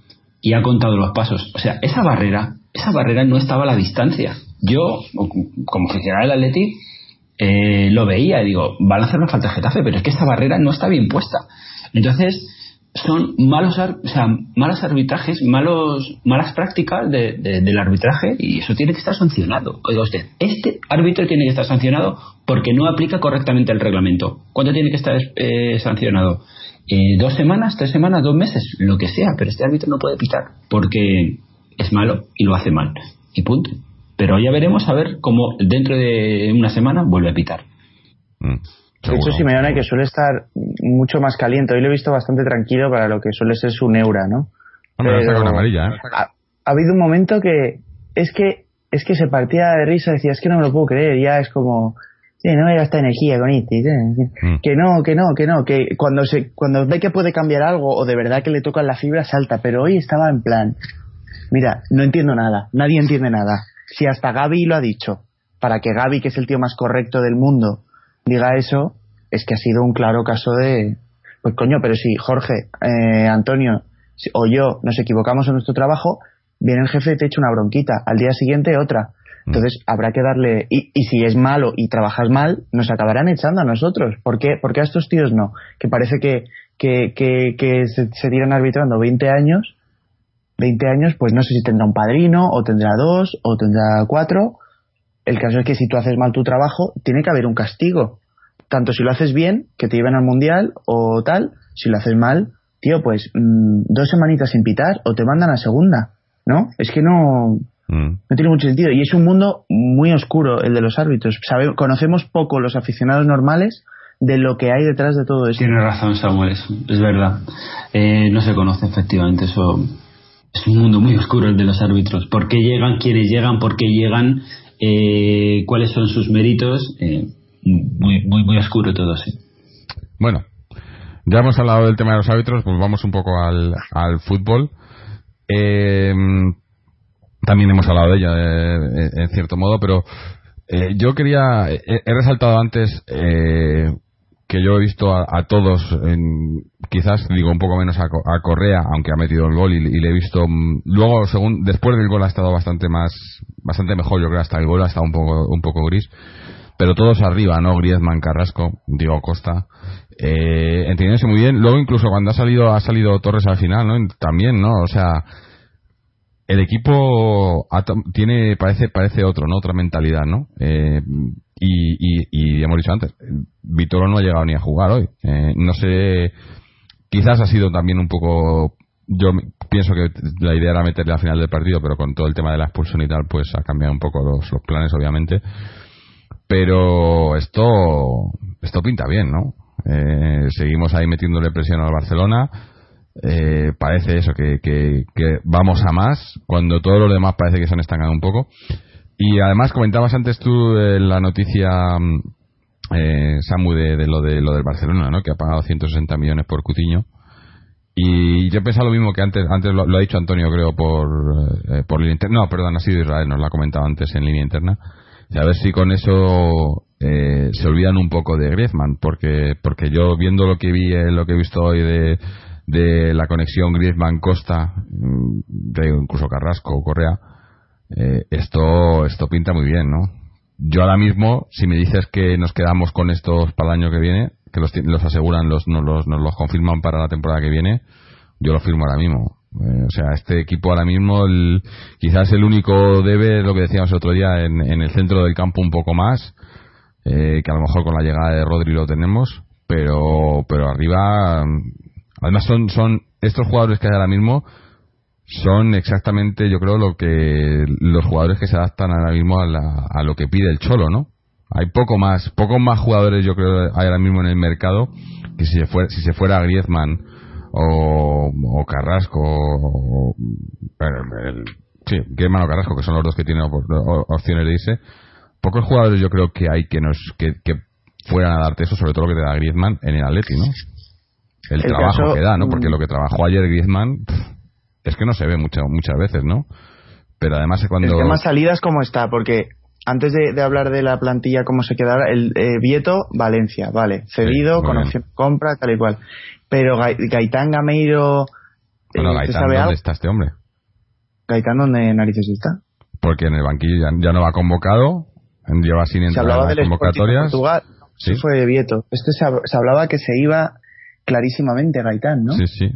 y ha contado los pasos. O sea, esa barrera, esa barrera no estaba a la distancia. Yo, como aficionado del Atleti, eh, lo veía y digo, van a hacer una falta de Getafe, pero es que esa barrera no está bien puesta. Entonces, son malos, o sea, malos arbitrajes, malos, malas prácticas de, del arbitraje y eso tiene que estar sancionado. Oiga usted, este árbitro tiene que estar sancionado porque no aplica correctamente el reglamento. ¿Cuándo tiene que estar eh, sancionado? Eh, dos semanas, tres semanas, dos meses, lo que sea, pero este árbitro no puede pitar porque es malo y lo hace mal. Y punto. Pero ya veremos a ver cómo dentro de una semana vuelve a pitar. Mm, de hecho, Simeone que suele estar mucho más caliente. Hoy lo he visto bastante tranquilo para lo que suele ser su neura, ¿no? Pero amarilla, ¿eh? ha, ha, habido un momento que es que es que se partía de risa, decía, es que no me lo puedo creer, ya es como, Sí, no me gasta energía con este. Mm. Que no, que no, que no, que cuando se cuando ve que puede cambiar algo o de verdad que le tocan la fibra salta, pero hoy estaba en plan, mira, no entiendo nada, nadie entiende nada. Si hasta Gaby lo ha dicho, para que Gaby, que es el tío más correcto del mundo, diga eso, es que ha sido un claro caso de, pues coño, pero si Jorge, eh, Antonio o yo nos equivocamos en nuestro trabajo, viene el jefe y te echa una bronquita, al día siguiente otra Mm. Entonces habrá que darle. Y, y, si es malo y trabajas mal, nos acabarán echando a nosotros. ¿Por qué, Porque a estos tíos no? Que parece que, que, que, que se, se, tiran arbitrando 20 años. 20 años, pues no sé si tendrá un padrino, o tendrá dos, o tendrá cuatro. El caso es que si tú haces mal tu trabajo, tiene que haber un castigo. Tanto si lo haces bien, que te lleven al mundial, o tal. Si lo haces mal, tío, pues mmm, dos semanitas sin pitar, o te mandan a segunda. ¿No? Es que no Mm. No tiene mucho sentido. Y es un mundo muy oscuro el de los árbitros. conocemos poco los aficionados normales de lo que hay detrás de todo esto. Tiene razón, Samuel, es, verdad. Eh, no se conoce efectivamente eso. Es un mundo muy oscuro el de los árbitros. ¿Por qué llegan? ¿Quiénes llegan? ¿Por qué llegan? Eh, ¿Cuáles son sus méritos? Eh, muy, muy, muy oscuro todo, sí. Bueno, ya hemos hablado del tema de los árbitros, pues vamos un poco al, al fútbol. Eh, también hemos hablado de ella eh, en cierto modo, pero yo quería, he, resaltado antes que yo he visto a, todos, en, quizás digo un poco menos a, Correa, aunque ha metido el gol y, le he visto, mm, luego según después del gol ha estado bastante más, bastante mejor, yo creo hasta el gol ha estado un poco, un poco gris, pero todos arriba, ¿no? Griezmann, Carrasco, Diego Costa, eh, entendiéndose muy bien. Luego incluso cuando ha salido, ha salido Torres al final, ¿no? También, ¿no? O sea, el equipo tiene parece parece otro no otra mentalidad no eh, y, y, hemos dicho antes Vitoro no ha llegado ni a jugar hoy. Eh, no sé quizás ha sido también un poco yo pienso que la idea era meterle al final del partido pero con todo el tema de la expulsión y tal pues ha cambiado un poco los, los planes obviamente. Pero esto esto pinta bien no eh, seguimos ahí metiéndole presión al Barcelona. Eh, parece eso, que, que, vamos a más, cuando todos los demás parece que se han estancado un poco. Y además comentabas antes tú eh, la noticia, mm, eh, Samu, de, lo de lo del Barcelona, ¿no? que ha pagado 160 millones por Cutiño. Y yo he pensado lo mismo que antes, antes lo, ha dicho Antonio, creo, por, eh, por línea interna. No, perdón, ha sido Israel, nos lo ha comentado antes en línea interna. Y a ver si con eso eh, se olvidan un poco de Griezmann, porque, porque yo viendo lo que vi, lo que he visto hoy de, de la conexión Griezmann-Costa, mm, incluso Carrasco o Correa, eh, esto, esto pinta muy bien, ¿no? Yo ahora mismo, si me dices que nos quedamos con estos para el año que viene, que los, los aseguran, los, nos, los, nos los confirman para la temporada que viene, yo lo firmo ahora mismo. Eh, o sea, este equipo ahora mismo, el, quizás el único debe, lo que decíamos el otro día, en, en el centro del campo un poco más, eh, que a lo mejor con la llegada de Rodri lo tenemos, pero, pero arriba Además son, son estos jugadores que hay ahora mismo son exactamente, yo creo, lo que los jugadores que se adaptan ahora mismo a, la, a lo que pide el Cholo, ¿no? Hay poco más, pocos más jugadores yo creo ahora mismo en el mercado que si se fuera, si se fuera Griezmann o, o Carrasco o, el, sí, Griezmann o Carrasco que son los dos que tienen opciones de irse. Pocos jugadores yo creo que hay que nos que, que fueran a darte eso, sobre todo lo que te da Griezmann en el Atleti, ¿no? El, trabajo que da, ¿no? Porque mm. lo que trabajó ayer Griezmann es que no se ve muchas muchas veces, ¿no? Pero además cuando... El tema salidas, ¿cómo está? Porque antes de, hablar de la plantilla, cómo se queda el eh, Vieto, Valencia, vale. Cedido, con opción compra, tal y cual. Pero Gaitán Gameiro... Bueno, eh, Gaitán, ¿dónde está este hombre? Gaitán, ¿dónde narices está? Porque en el banquillo ya, no va convocado, lleva sin entrar en las convocatorias. Portugal, sí. fue Vieto. Este se, se hablaba que se iba clarísimamente Gaitán, ¿no? Sí, sí.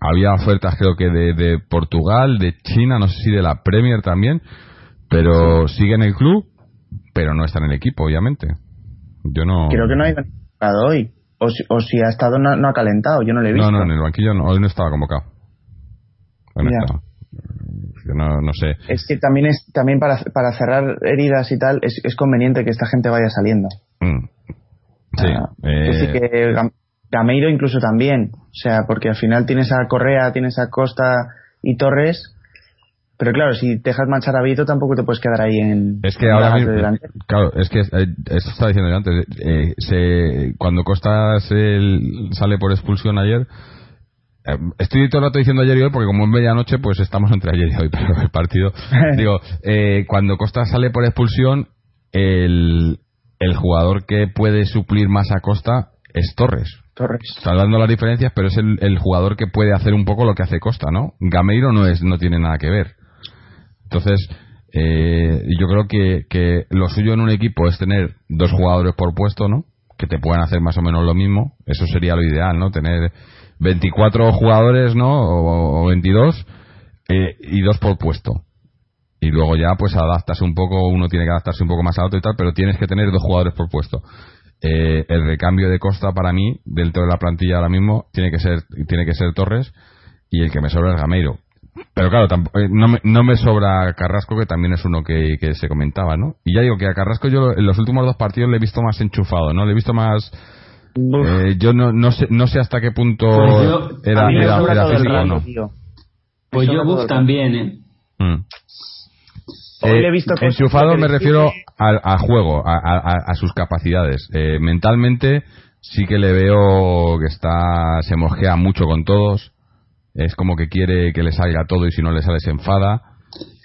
Había ofertas creo que de, de Portugal, de China, no sé si de la Premier también, pero sigue en el club, pero no está en el equipo, obviamente. Yo no. Creo que no ha estado hoy. O si, o si ha estado, no, ha calentado. Yo no le he visto. No, no, en el banquillo no, hoy no estaba convocado. No, no, sé. Es que también es también para, para cerrar heridas y tal es, es conveniente que esta gente vaya saliendo. Mm. Sí. Ah, eh... que Gameiro incluso también. O sea, porque al final tienes a Correa, tienes a Costa y Torres pero claro, si te dejas manchar a Vito tampoco te puedes quedar ahí en. Es que ahora mismo. Claro, es que eh, esto estaba diciendo antes. Eh, se, cuando Costa sale por expulsión ayer. Eh, estoy todo el rato diciendo ayer y hoy porque como es medianoche pues estamos entre ayer y hoy, <laughs> pero el partido. digo, eh, cuando Costa sale por expulsión, el, el jugador que puede suplir más a Costa es Torres. Torres. Está dando las diferencias, pero es el, el, jugador que puede hacer un poco lo que hace Costa, ¿no? Gameiro no es, no tiene nada que ver. Entonces, eh, yo creo que, que lo suyo en un equipo es tener dos jugadores por puesto, ¿no? Que te puedan hacer más o menos lo mismo. Eso sería lo ideal, ¿no? Tener 24 jugadores, ¿no? O, 22 eh, y dos por puesto. Y luego ya, pues adaptas un poco, uno tiene que adaptarse un poco más a otro y tal, pero tienes que tener dos jugadores por puesto. Eh, el recambio de Costa para mí, dentro de la plantilla ahora mismo, tiene que ser, tiene que ser Torres y el que me sobra es Gameiro. Pero claro, eh, no me, no me sobra Carrasco, que también es uno que, se comentaba, ¿no? Y ya digo que a Carrasco yo en los últimos dos partidos le he visto más enchufado, ¿no? Le he visto más... Eh, yo no, no, sé, no sé hasta qué punto pues era, era, físico o no. Pues yo Buff también, ¿eh? Mm. He visto enchufado me refiero a, juego, a, sus capacidades. Eh, mentalmente sí que le veo que está se mosquea mucho con todos. Es como que quiere que le salga todo y si no le sale se enfada.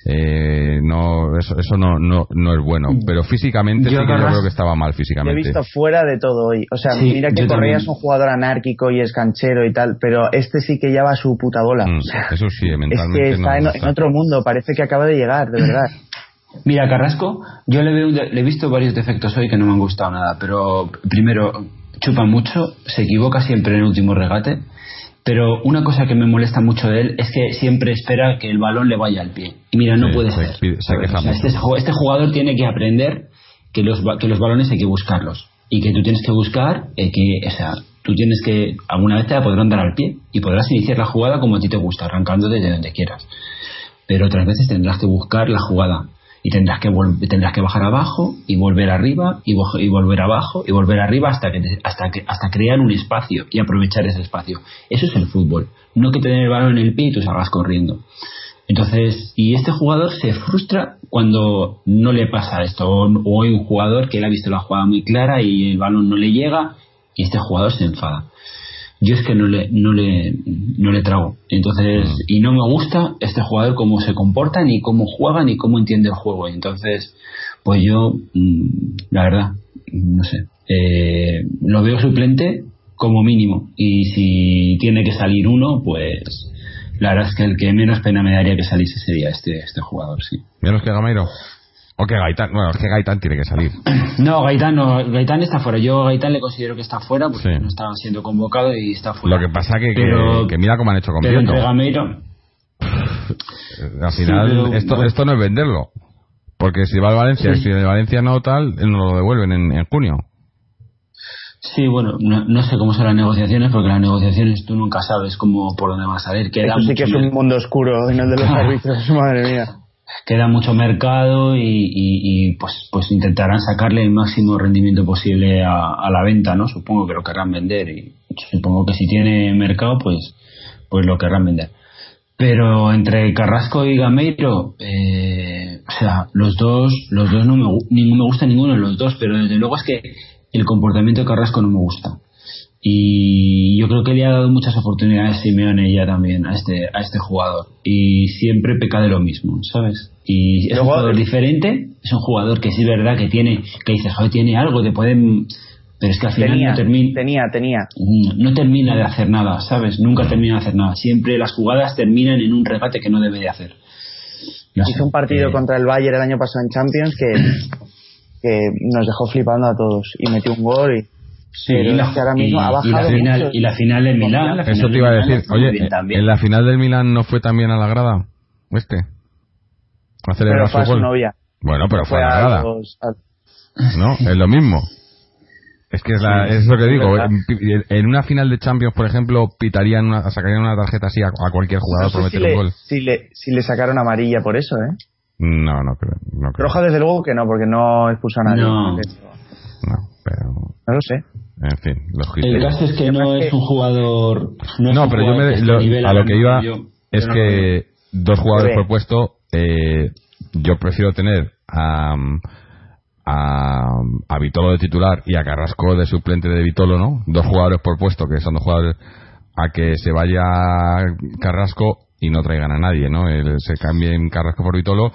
Eh, no eso, eso no, no, no es bueno. Pero físicamente yo sí que yo creo que estaba mal físicamente. he visto fuera de todo hoy. O sea mira que Correa es un jugador anárquico y es canchero y tal pero este sí que ya va a su puta bola. Mm, eso sí mentalmente es que está, en, otro mundo parece que acaba de llegar de verdad <clears throat> mira Carrasco yo le, veo, le he visto varios defectos hoy que no me han gustado nada pero primero chupa mucho se equivoca siempre en el último regate pero una cosa que me molesta mucho de él es que siempre espera que el balón le vaya al pie. Y mira, no puede pues, ser. este, este, jugador tiene que aprender que los, que los balones hay que buscarlos. Y que tú tienes que buscar, eh, que, o sea, tú tienes que, alguna vez te podrán dar al pie y podrás iniciar la jugada como a ti te gusta, arrancando desde donde quieras. Pero otras veces tendrás que buscar la jugada y tendrás que tendrás que bajar abajo y volver arriba y, volver abajo y volver arriba hasta que hasta que hasta crear un espacio y aprovechar ese espacio. Eso es el fútbol. No que tener el balón en el pie y tú salgas corriendo. Entonces y este jugador se frustra cuando no le pasa esto. O, hay un jugador que él ha visto la jugada muy clara y el balón no le llega y este jugador se enfada yo es que no le, no le, no le trago. Entonces, mm. y no me gusta este jugador cómo se comporta, ni cómo juega, ni cómo entiende el juego. Entonces, pues yo, mm, la verdad, no sé, eh, lo veo suplente como mínimo. Y si tiene que salir uno, pues la verdad es que el que menos pena me daría que saliese sería este, este jugador, sí. Menos que Gameiro. O que Gaitán, bueno, es que Gaitán tiene que salir. <clears throat> No, Gaitán no, Gaitán está fuera. Yo Gaitán le considero que está fuera porque no estaba siendo convocado y está fuera. Lo que pasa que, que, mira cómo han hecho con pero entre Gameiro... Al final, esto, esto no es venderlo. Porque si va al Valencia, si de Valencia no tal, no lo devuelven en, en junio. Sí, bueno, no, sé cómo son las negociaciones, porque las negociaciones tú nunca sabes cómo por dónde va a salir. Eso sí que es un mundo oscuro en el de los árbitros, <laughs> madre mía. Queda mucho mercado y, pues, pues intentarán sacarle el máximo rendimiento posible a, la venta, ¿no? Supongo que lo querrán vender y supongo que si tiene mercado, pues, pues lo querrán vender. Pero entre Carrasco y Gameiro, eh, o sea, los dos, los dos no me, ni me gusta ninguno de los dos, pero desde luego es que el comportamiento de Carrasco no me gusta y yo creo que le ha dado muchas oportunidades Simeone ya también a este a este jugador. Y siempre peca de lo mismo sabes y es un jugador diferente es un jugador que sí es verdad que tiene que dices joder tiene algo te pueden pero es que al final no termina tenía tenía. No, termina de hacer nada sabes nunca termina de hacer nada. Siempre las jugadas terminan en un regate que no debe de hacer. Hizo un partido contra el Bayern el año pasado en Champions que que nos dejó flipando a todos. Y metió un gol y Sí, y la, final, y la final del Milán. Eso te iba a decir. Oye, ¿en la final del Milán no fue también a la grada? ¿Este? A celebrar pero fue su, novia. Bueno, pero fue, a la grada. No, es lo mismo. Es que es, la, es lo que digo. En, una final de Champions, por ejemplo, pitarían una, sacarían una tarjeta así a, cualquier jugador por meter un gol. Si le, si le sacaron amarilla por eso, ¿eh? No, no creo. No creo. Roja, desde luego que no, porque no expuso a nadie. No. No, pero... No lo sé. En fin, El caso es que no es un jugador. No, pero yo me, a lo que iba es que dos jugadores por puesto, eh, yo prefiero tener a, a, a Vitolo de titular y a Carrasco de suplente de Vitolo, ¿no? Dos jugadores por puesto, que son dos jugadores a que se vaya Carrasco y no traigan a nadie, ¿no? se cambien Carrasco por Vitolo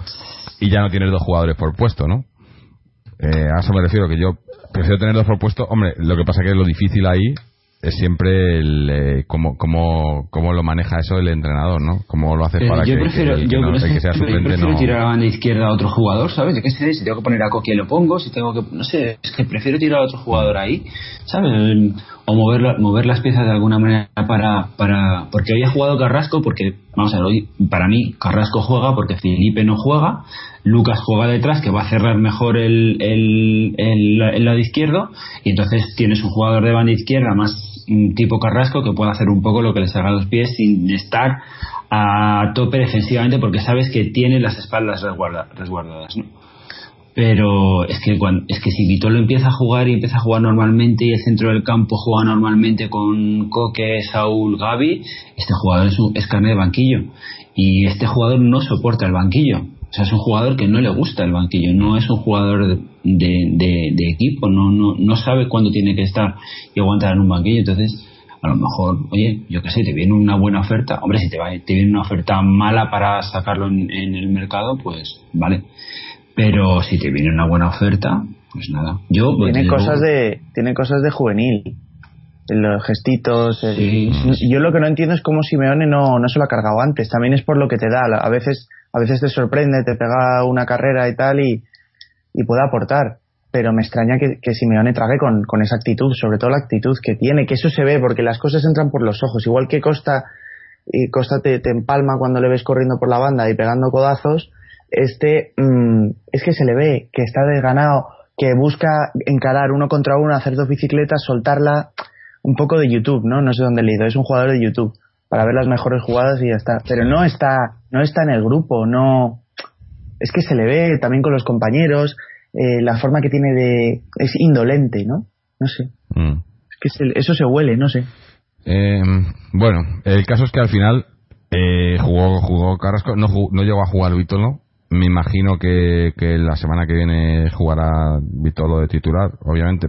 y ya no tienes dos jugadores por puesto, ¿no? Eh, a eso me refiero, que yo prefiero tener dos propuestos. Hombre, lo que pasa que lo difícil ahí es siempre el, eh, cómo, cómo, cómo, lo maneja eso el entrenador, ¿no? Cómo lo hace para yo que, prefiero, yo sea <laughs> suplente prefiero tirar a banda izquierda a otro jugador, ¿sabes? Yo qué sé, si tengo que poner a Coquia lo pongo, si tengo que... No sé, es que prefiero tirar a otro jugador ahí, ¿sabes? O mover, mover las piezas de alguna manera para, para... Porque hoy ha jugado Carrasco, porque, vamos a ver, hoy para mí Carrasco juega porque Felipe no juega, Lucas juega detrás que va a cerrar mejor el, el, el, lado izquierdo y entonces tienes un jugador de banda izquierda más tipo Carrasco que puede hacer un poco lo que le salga a los pies sin estar a tope defensivamente porque sabes que tiene las espaldas resguardadas, ¿no? Pero es que cuando, es que si Vitolo empieza a jugar y empieza a jugar normalmente y el centro del campo juega normalmente con Coque, Saúl, Gaby, este jugador es, es carne de banquillo y este jugador no soporta el banquillo. O sea, es un jugador que no le gusta el banquillo, no es un jugador de, de, equipo, no, no, no sabe cuándo tiene que estar y aguantar en un banquillo. Entonces, a lo mejor, oye, yo qué sé, te viene una buena oferta, hombre, si te, va, te viene una oferta mala para sacarlo en, el mercado, pues vale. Pero si te viene una buena oferta, pues nada. Yo, pues, tiene cosas de, tiene cosas de juvenil los gestitos. Yo lo que no entiendo es cómo Simeone no, no se lo ha cargado antes. También es por lo que te da. A veces a veces te sorprende, te pega una carrera y tal y, y puede aportar. Pero me extraña que, que Simeone trague con, con esa actitud, sobre todo la actitud que tiene, que eso se ve porque las cosas entran por los ojos. Igual que Costa, y Costa te, te empalma cuando le ves corriendo por la banda y pegando codazos, este mm, es que se le ve que está desganado, que busca encarar uno contra uno, hacer dos bicicletas, soltarla, un poco de YouTube, ¿no? No sé dónde he leído, es un jugador de YouTube para ver las mejores jugadas y ya está. Pero no está, no está en el grupo, no. Es que se le ve también con los compañeros, eh, la forma que tiene de. es indolente, ¿no? No sé. Mm. Es que eso se huele, no sé. Eh, bueno, el caso es que al final eh, jugó, jugó Carrasco, no, no llegó a jugar Vítolo, me imagino que, que, la semana que viene jugará Vitolo de titular, obviamente.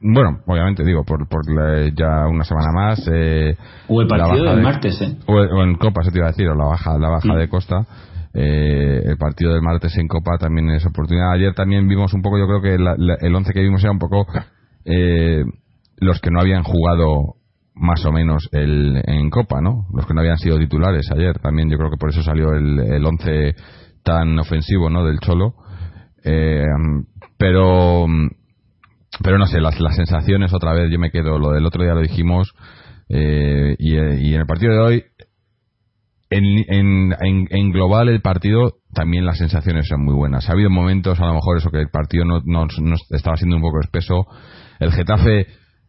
bueno, obviamente digo, por, por ya una semana más. Eh, o el partido del martes, ¿eh? O, en Copa, se te iba a decir, o la baja, la baja de Costa. Eh, el partido del martes en Copa también es oportunidad. Ayer también vimos un poco, yo creo que el 11 que vimos era un poco eh, los que no habían jugado más o menos el, en Copa, ¿no? Los que no habían sido titulares ayer. También yo creo que por eso salió el, el 11 tan ofensivo ¿no? del Cholo. Eh, pero pero no sé, las, las sensaciones otra vez, yo me quedo, lo del otro día lo dijimos, eh, y, y, en el partido de hoy, en, en, en, global el partido también las sensaciones son muy buenas. Ha habido momentos, a lo mejor eso que el partido no, no, no estaba siendo un poco espeso. El Getafe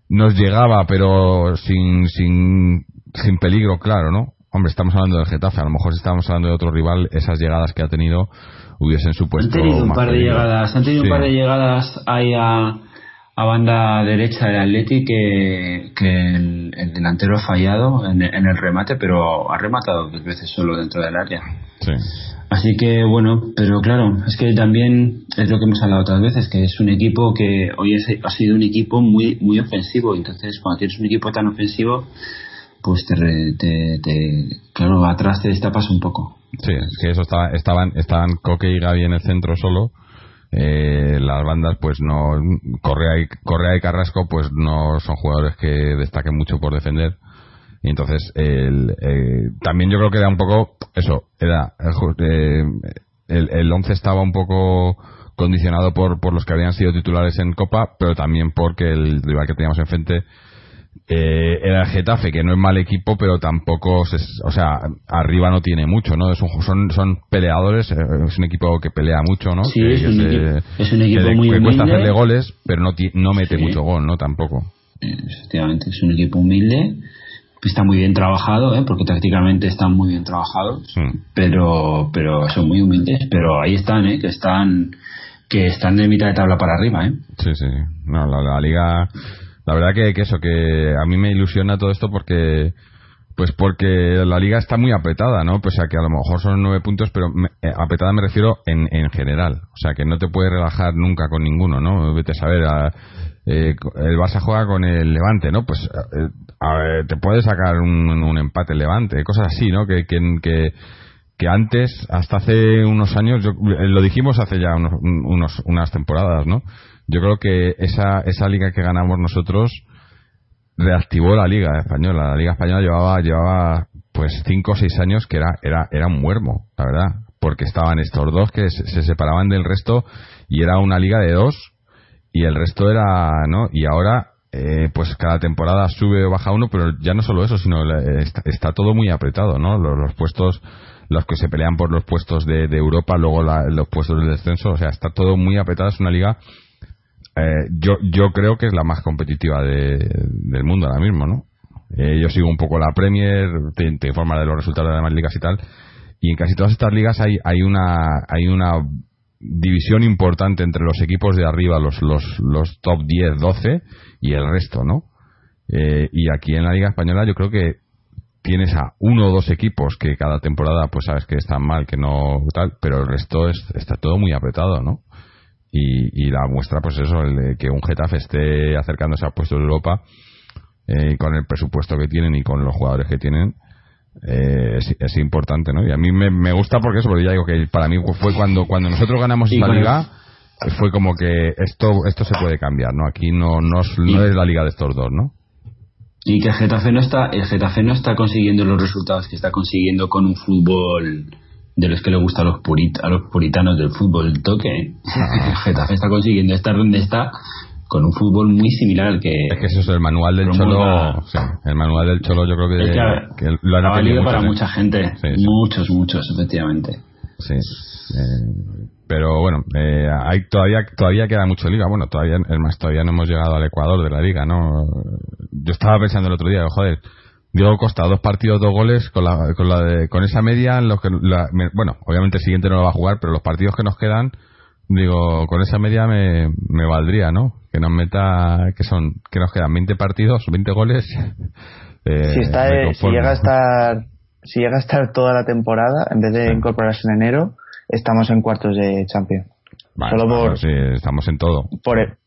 nos llegaba, pero sin, sin, sin peligro, claro, ¿no? Hombre, estamos hablando del Getafe, a lo mejor si estábamos hablando de otro rival, esas llegadas que ha tenido hubiesen supuesto. Han tenido un par de llegadas, han tenido un par de llegadas ahí a, a banda derecha del Atleti que, que el, delantero ha fallado en, en, el remate, pero ha rematado dos veces solo dentro del área. Sí. Así que bueno, pero claro, es que también es lo que hemos hablado otras veces, que es un equipo que hoy es, ha sido un equipo muy muy ofensivo. Entonces, cuando tienes un equipo tan ofensivo, pues te, te, te claro, atrás te destapas un poco. Sí, es que eso estaba, estaban, estaban Coque y Gaby en el centro solo. Eh, las bandas, pues no. Correa y, Correa y Carrasco, pues no son jugadores que destaquen mucho por defender. Y entonces, el, eh, también yo creo que era un poco. Eso, era. Eh, el, el once estaba un poco condicionado por, por los que habían sido titulares en Copa, pero también porque el rival que teníamos enfrente eh, era el Getafe, que no es mal equipo, pero tampoco, o sea, arriba no tiene mucho, ¿no? Es un, son, son peleadores, eh, es un equipo que pelea mucho, ¿no? Sí, que, es, un equipo, es, un equipo, muy que cuesta hacerle goles, pero no, no mete mucho gol, ¿no? Tampoco. Efectivamente, es un equipo humilde, está muy bien trabajado, ¿eh? porque tácticamente están muy bien trabajados, Hmm. pero, pero son muy humildes, pero ahí están, ¿eh? Que están, que están de mitad de tabla para arriba, ¿eh? Sí, sí. No, la, la liga la verdad que, que, eso, que a mí me ilusiona todo esto porque pues porque la liga está muy apretada, ¿no? Pues a que a lo mejor son nueve puntos, pero me, eh, apretada me refiero en, en general. O sea, que no te puedes relajar nunca con ninguno, ¿no? Vete a saber, a, eh, el Barça juega con el Levante, ¿no? Pues eh, te puede sacar un, un, empate Levante, cosas así, ¿no? Que, que, que, que antes, hasta hace unos años, yo, lo dijimos hace ya unos, unos, unas temporadas, ¿no? Yo creo que esa, esa liga que ganamos nosotros reactivó la liga española. La liga española llevaba, llevaba pues cinco o seis años que era, era, era un muermo, la verdad. Porque estaban estos dos que se, se separaban del resto y era una liga de dos y el resto era, ¿no? Y ahora, eh, pues cada temporada sube o baja uno, pero ya no solo eso, sino está, está todo muy apretado, ¿no? Los, los, puestos, los que se pelean por los puestos de, de Europa, luego la, los puestos del descenso, o sea, está todo muy apretado, es una liga eh, yo, yo creo que es la más competitiva de, del mundo ahora mismo, ¿no? Eh, yo sigo un poco la Premier, te, te informa de los resultados de las demás ligas y tal, y en casi todas estas ligas hay, hay una, hay una división importante entre los equipos de arriba, los, los, los top 10, 12 y el resto, ¿no? Eh, y aquí en la Liga Española yo creo que tienes a uno o dos equipos que cada temporada pues sabes que están mal, que no tal, pero el resto es, está todo muy apretado, ¿no? Y, y, la muestra, pues eso, el de que un Getafe esté acercándose a puestos de Europa eh, con el presupuesto que tienen y con los jugadores que tienen, eh, es, es, importante, ¿no? Y a mí me, me, gusta porque eso, porque ya digo que para mí fue cuando, cuando nosotros ganamos esta liga, fue como que esto, esto se puede cambiar, ¿no? Aquí no, no, no es la liga de estos dos, ¿no? Y que el Getafe no está, el Getafe no está consiguiendo los resultados que está consiguiendo con un fútbol de los que le gusta a los, purit a los puritanos del fútbol el toque. El <laughs> Getafe está consiguiendo estar donde está con un fútbol muy similar al que. Es que eso es el manual del Cholo. Sí, el manual del Cholo, yo creo que, es que, que lo han valido para mucha gente. Sí, sí. Muchos, muchos, efectivamente. Sí. Eh, pero bueno, eh, hay todavía todavía queda mucho liga. Bueno, todavía es más, todavía no hemos llegado al Ecuador de la liga, ¿no? Yo estaba pensando el otro día, joder Diego Costa, dos partidos, dos goles, con, la, con, la de, con esa media, los que, la, me, bueno, obviamente el siguiente no lo va a jugar, pero los partidos que nos quedan, digo, con esa media me, me valdría, ¿no? Que nos meta, que son, que nos quedan 20 partidos, 20 goles. <laughs> Eh, si, está, eh, si llega a estar, si llega a estar toda la temporada, en vez de sí. incorporarse en enero, estamos en cuartos de Champions. Vale, Solo por, sí, estamos en todo. Por,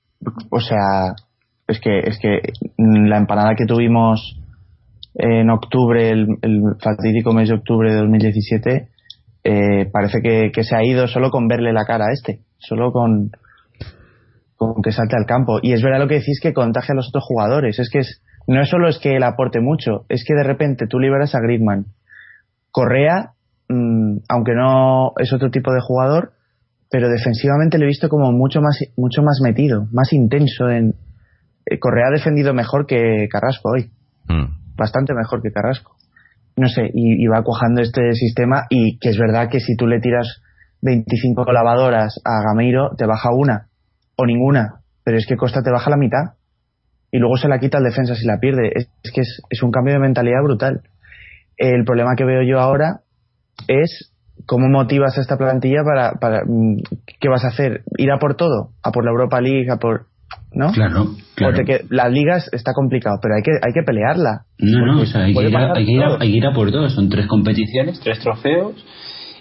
o sea, es que, es que la empanada que tuvimos en octubre, el, fatídico mes de octubre de 2017, eh, parece que, se ha ido solo con verle la cara a este, solo con, con que salte al campo. Y es verdad lo que decís que contagia a los otros jugadores. Es que es, no solo es que él aporte mucho, es que de repente tú liberas a Griezmann. Correa, mmm, aunque no es otro tipo de jugador, pero defensivamente lo he visto como mucho más, mucho más metido, más intenso en, eh, Correa ha defendido mejor que Carrasco hoy. Mm bastante mejor que Carrasco. No sé, y, va cuajando este sistema y que es verdad que si tú le tiras 25 lavadoras a Gameiro, te baja una o ninguna, pero es que Costa te baja la mitad y luego se la quita el defensa si la pierde. Es, es que es, es, un cambio de mentalidad brutal. El problema que veo yo ahora es cómo motivas a esta plantilla para, para mm, ¿qué vas a hacer? ¿Ir a por todo? ¿A por la Europa League? ¿A por...? ¿No? Claro, claro. Porque la liga está complicado, pero hay que, hay que pelearla. No, no, o sea, hay que, ir a, hay, que ir a, hay que ir a por todo. Son tres competiciones, tres trofeos.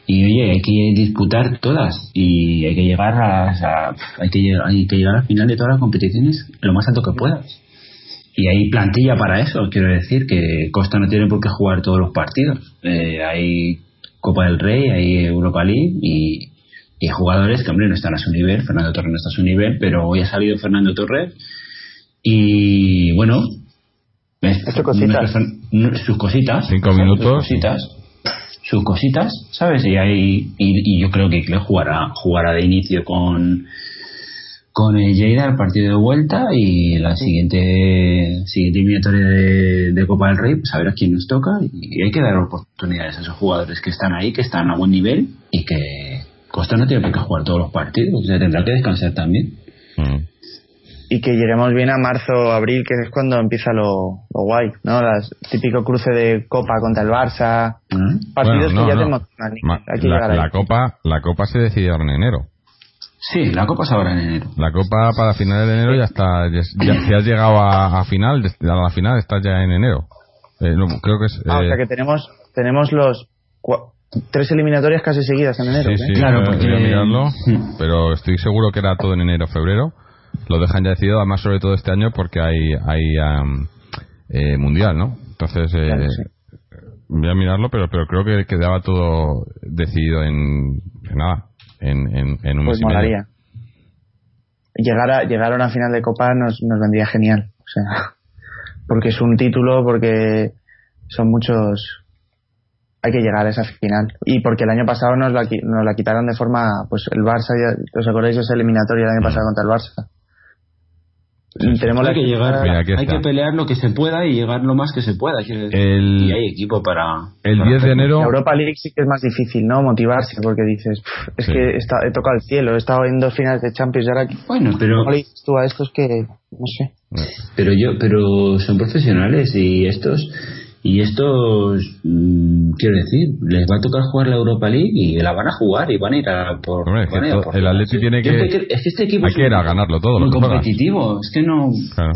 Y oye, hay que disputar todas. Y hay que llegar a. o sea, hay, que, llegar- hay que llegar al final de todas las competiciones lo más alto que puedas. Y hay plantilla para eso. Quiero decir que Costa no tiene por qué jugar todos los partidos. Eh, hay Copa del Rey, hay Europa League y, y hay jugadores que, hombre, no están a su nivel. Fernando Torres no está a su nivel, pero hoy ha salido Fernando Torres. Y bueno, es- hecho cositas. sus cositas. Cinco ¿sabes? minutos. Sus cositas. Sus cositas, ¿sabes? Y, hay, y, y yo creo que Cle jugará, jugará de inicio con con el Lleida el partido de vuelta y la siguiente siguiente eliminatoria de, de Copa del Rey, pues a ver a quién nos toca y hay que dar oportunidades a esos jugadores que están ahí, que están a buen nivel y que Costa no tiene por qué jugar todos los partidos, ya tendrá que descansar también. Mm. Y que lleguemos bien a marzo o abril, que es cuando empieza lo, lo guay, ¿no? Las típico cruce de Copa contra el Barça. ¿Mm? Partidos Bueno, no, que ya no. te emocionan. Ma- Hay que la, la copa la copa se decide ahora en enero Sí, la Copa es ahora en enero. la copa para finales de enero ya está ya, ya- si has llegado a, a final a la final estás ya en enero Eh, no, creo que es Ah, o eh, sea que tenemos, tenemos los tres eliminatorias casi seguidas en enero. sí ¿eh? sí Claro, a- porque- voy a mirarlo pero estoy seguro que era todo en enero febrero lo dejan ya decidido además sobre todo este año porque hay hay am, eh, mundial no entonces eh, Claro, sí. voy a mirarlo pero pero creo que quedaba todo decidido en, en nada en, en, en un Pues mes y medio. molaría. Llegar a, llegar a una final de Copa nos, nos vendría genial. O sea, <laughs> porque es un título, porque son muchos. Hay que llegar a esa final. Y porque el año pasado nos la, qui- nos la quitaron de forma. Pues el Barça, ya, ¿os acordáis de esa eliminatoria del año pasado contra el Barça? Tenemos la hay que llegar, Mira, hay está. que pelear lo que se pueda y llegar lo más que se pueda. El- Y hay equipo para. el para 10 de enero La Europa League sí que es más difícil, ¿no? Motivarse, porque dices, "Pff, es Sí. que está- he tocado el cielo, he estado en dos finales de Champions y ahora. Bueno, pero, ¿Cómo le dices tú a estos que.? No sé. pero yo, pero son profesionales y estos, y estos, mm, quiero decir, les va a tocar jugar la Europa League y la van a jugar y van a ir a por. Hombre, es que van a ir a to- por el. Atleti tiene que- es que este equipo hay es que ir a ganarlo todo, lo muy competitivo. Es que no. Claro.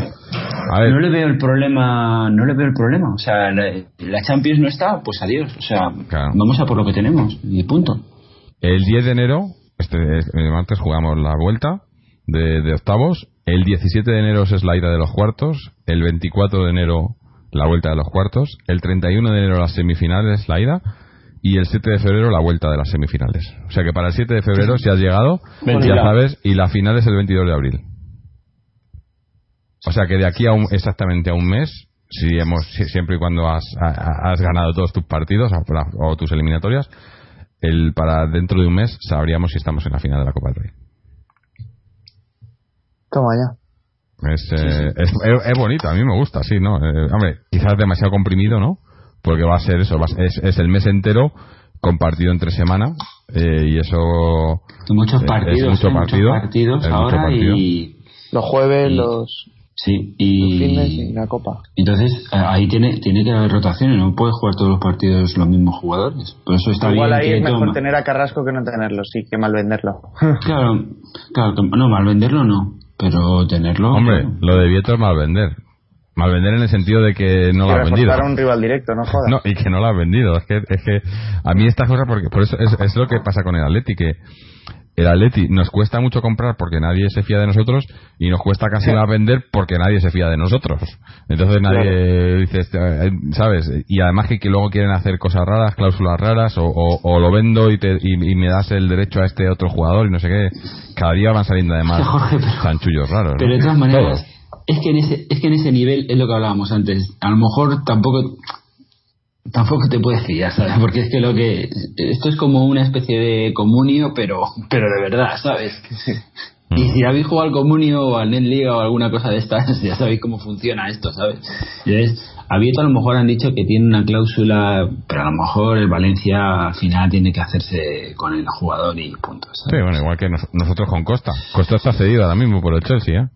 A ver, No le veo el problema, no le veo el problema. O sea, la, la Champions no está, pues adiós. O sea, Claro. vamos a por lo que tenemos y punto. el 10 de enero, este el martes jugamos la vuelta de, de octavos. El 17 de enero es la ida de los cuartos. El 24 de enero la vuelta de los cuartos. El 31 de enero las semifinales, la ida. Y el 7 de febrero la vuelta de las semifinales. O sea que para el 7 de febrero, si has llegado, ya sabes, y la final es el 22 de abril. O sea que de aquí a un, exactamente a un mes, si hemos, si- siempre y cuando has, ha- has ganado todos tus partidos o, o tus eliminatorias, el para dentro de un mes sabríamos si estamos en la final de la Copa del Rey. Toma ya. Es, eh, es, es- es bonito, a mí me gusta, sí, ¿no? Eh, hombre, quizás demasiado comprimido, ¿no? Porque va a ser eso, va a ser- es, es el mes entero compartido entre semana eh, y eso Y muchos Es- es partidos, mucho ¿eh? partido, muchos partidos es mucho ahora partido. y Los jueves, Y- los, sí los fines y y la Copa. entonces eh, ahí tiene tiene que haber rotaciones, no puede jugar todos los partidos los mismos jugadores. Por eso está Igual bien ahí que es mejor toma- tener a Carrasco que no tenerlo, sí, que mal venderlo. Claro, claro, no mal venderlo no, pero tenerlo. Hombre, lo de Vieto es mal vender. Mal vender en el sentido de que no lo Que has vendido. reforzar a un rival directo, no jodas. <laughs> No, y que no lo has vendido. Es que, es que a mí estas cosas, porque por eso es, es lo que pasa con el Atleti, que el Atleti nos cuesta mucho comprar porque nadie se fía de nosotros y nos cuesta casi más vender porque nadie se fía de nosotros. Entonces nadie dice, eh, ¿sabes? Y además que, que luego quieren hacer cosas raras, cláusulas raras, o, o- o lo vendo y, te, y, y me das el derecho a este otro jugador y no sé qué. Cada día van saliendo además <laughs> Jorge, pero- chanchullos raros. ¿no? Pero de todas maneras, Todos. Es que en ese, es que en ese nivel es lo que hablábamos antes. A lo mejor tampoco tampoco te puedes fiar, ¿sabes? <laughs> Porque es que lo que esto es como una especie de comunio, pero pero de verdad, ¿sabes? Y si habéis jugado al comunio o al Netliga o alguna cosa de estas, <laughs> ya sabéis cómo funciona esto, ¿sabes? Entonces, a Vieto a lo mejor han dicho que tiene una cláusula, pero a lo mejor el Valencia al final tiene que hacerse con el jugador y punto. Sí, bueno, igual que nos- nosotros con Costa. Costa está cedido ahora mismo por el Chelsea, ¿eh?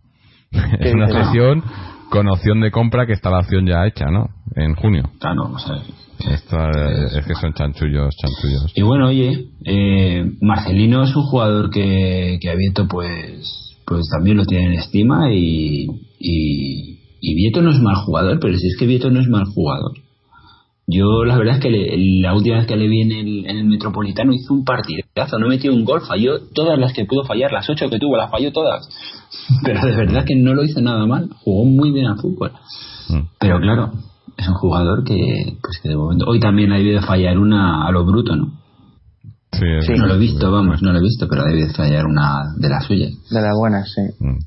Es una dices? cesión con opción de compra que está la opción ya hecha, ¿no? En junio. Claro, o sea, O Esto, eh, es que son chanchullos, chanchullos. Y bueno, oye, eh, Marcelino es un jugador que, que a Vieto pues, pues también lo tiene en estima y, y, y Vieto no es mal jugador, pero si es que Vieto no es mal jugador. Yo la verdad es que la última vez que le vi en el, en el Metropolitano hizo un partidazo, no metió un gol, falló todas las que pudo fallar, las ocho que tuvo, las falló todas. <laughs> Pero de verdad que no lo hizo nada mal, jugó muy bien al fútbol. Mm. Pero claro, es un jugador que, pues que de momento, hoy también ha debido fallar una a lo bruto, ¿no? Sí, no lo he visto, vamos, no lo he visto, pero ha debido fallar una de las suyas. De las buenas, sí. Mm.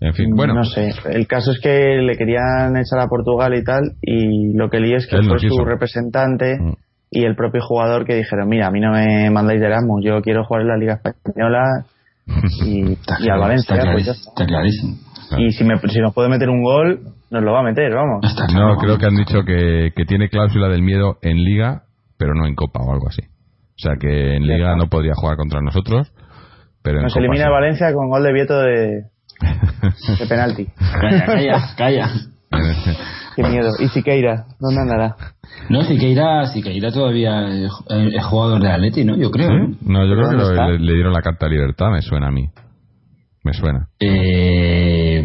En fin, bueno. No sé, el caso es que le querían echar a Portugal y tal, y lo que leí es que fue su representante mm. Y el propio jugador que dijeron, mira, a mí no me mandáis de Erasmus, yo quiero jugar en la Liga Española <laughs> y, y al Valencia. Pues está, clarísimo. Y si, me, si nos puede meter un gol, nos lo va a meter, vamos. no, creo que han dicho que, que tiene cláusula del miedo en Liga, pero no en Copa o algo así. O sea que en Liga no podría jugar contra nosotros. Pero Nos elimina Valencia con gol de Vieto de, <laughs> de penalti. Calla, calla, calla. Qué miedo. ¿Y Siqueira? ¿Dónde andará? No, Siqueira, Siqueira todavía es, jugador de Atleti, ¿no? Yo creo. No, yo creo que le, dieron la carta de libertad, me suena a mí. Me suena. Eh...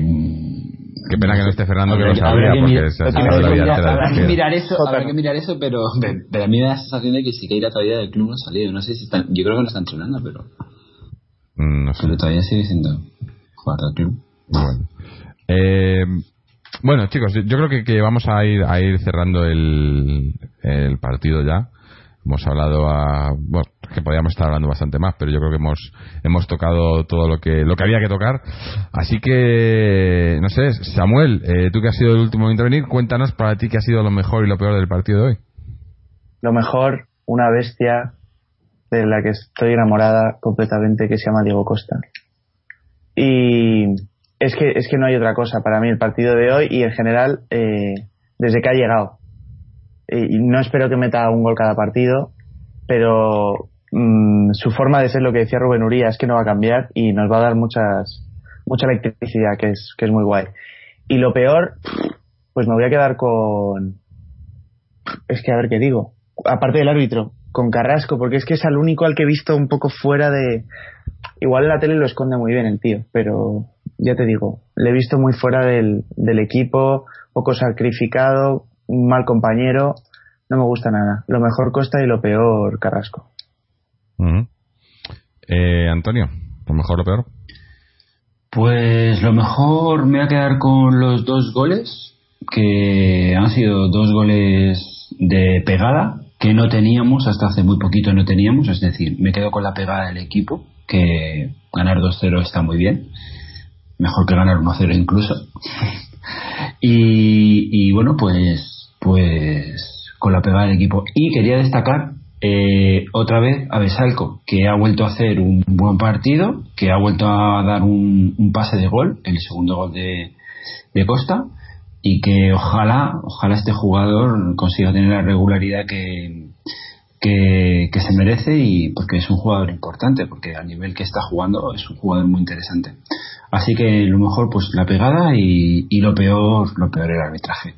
Qué pena que no esté Fernando, que lo sabría, porque se ha sacado la vida Habrá que mirar eso, habrá que mirar eso, pero, pero a mí me da la sensación de que Siqueira todavía del club no ha salido. No sé si están, yo creo que no están entrenando, pero... Mm, no sé. Pero todavía sigue siendo bueno. Eh, bueno, chicos, yo creo que, vamos a ir a ir cerrando el, partido ya. Hemos hablado a, bueno, que podríamos estar hablando bastante más, pero yo creo que hemos hemos tocado todo lo que lo que había que tocar. Así que no sé, Samuel, eh, tú que has sido el último en intervenir, cuéntanos para ti qué ha sido lo mejor y lo peor del partido de hoy. Lo mejor, una bestia de la que estoy enamorada completamente que se llama Diego Costa. Y es que, es que no hay otra cosa para mí el partido de hoy y en general eh, desde que ha llegado. Y no espero que meta un gol cada partido, pero mm, su forma de ser, lo que decía Rubén Uría, es que no va a cambiar y nos va a dar muchas, mucha electricidad, que es, que es muy guay. Y lo peor, pues me voy a quedar con. Es que a ver qué digo. Aparte del árbitro, con Carrasco, porque es que es el único al que he visto un poco fuera de, Igual en la tele lo esconde muy bien el tío, pero ya te digo, le he visto muy fuera del, del equipo, poco sacrificado, un mal compañero, no me gusta nada. Lo mejor Costa y lo peor Carrasco. eh, Antonio, ¿lo mejor o lo peor? Pues lo mejor me voy a quedar con los dos goles, que han sido dos goles de pegada, que no teníamos, hasta hace muy poquito no teníamos, es decir, me quedo con la pegada del equipo, que ganar 2-0 está muy bien, mejor que ganar 1-0 incluso. y, bueno, pues, pues con la pegada del equipo. Y quería destacar eh, otra vez a Besalco, que ha vuelto a hacer un buen partido, que ha vuelto a dar un, un pase de gol, el segundo gol de, de Costa, y que ojalá, ojalá este jugador consiga tener la regularidad que, que, se merece y porque es un jugador importante, porque a nivel que está jugando es un jugador muy interesante. Así que lo mejor pues la pegada y, lo peor, lo peor el arbitraje.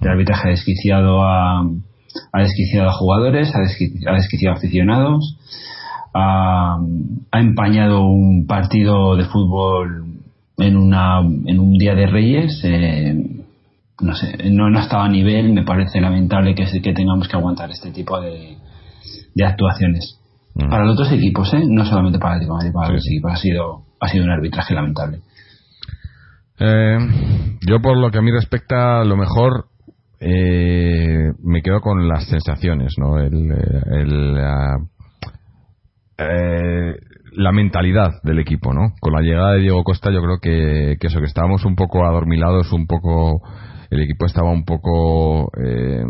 El arbitraje ha desquiciado a, ha desquiciado a jugadores, ha desquiciado, a aficionados, ha, empañado un partido de fútbol en, una, en un día de Reyes. Eh, no sé, no, no estaba a nivel, me parece lamentable que, que tengamos que aguantar este tipo de, de actuaciones. Mm. Para los otros equipos, ¿eh? no solamente para el Atlético para los equipos, ha sido, ha sido un arbitraje lamentable. Eh, yo, por lo que a mí respecta, lo mejor eh, me quedo con las sensaciones, ¿no? El, el, eh, la mentalidad del equipo, ¿no? Con la llegada de Diego Costa, yo creo que, que eso, que estábamos un poco adormilados, un poco. El equipo estaba un poco. Eh,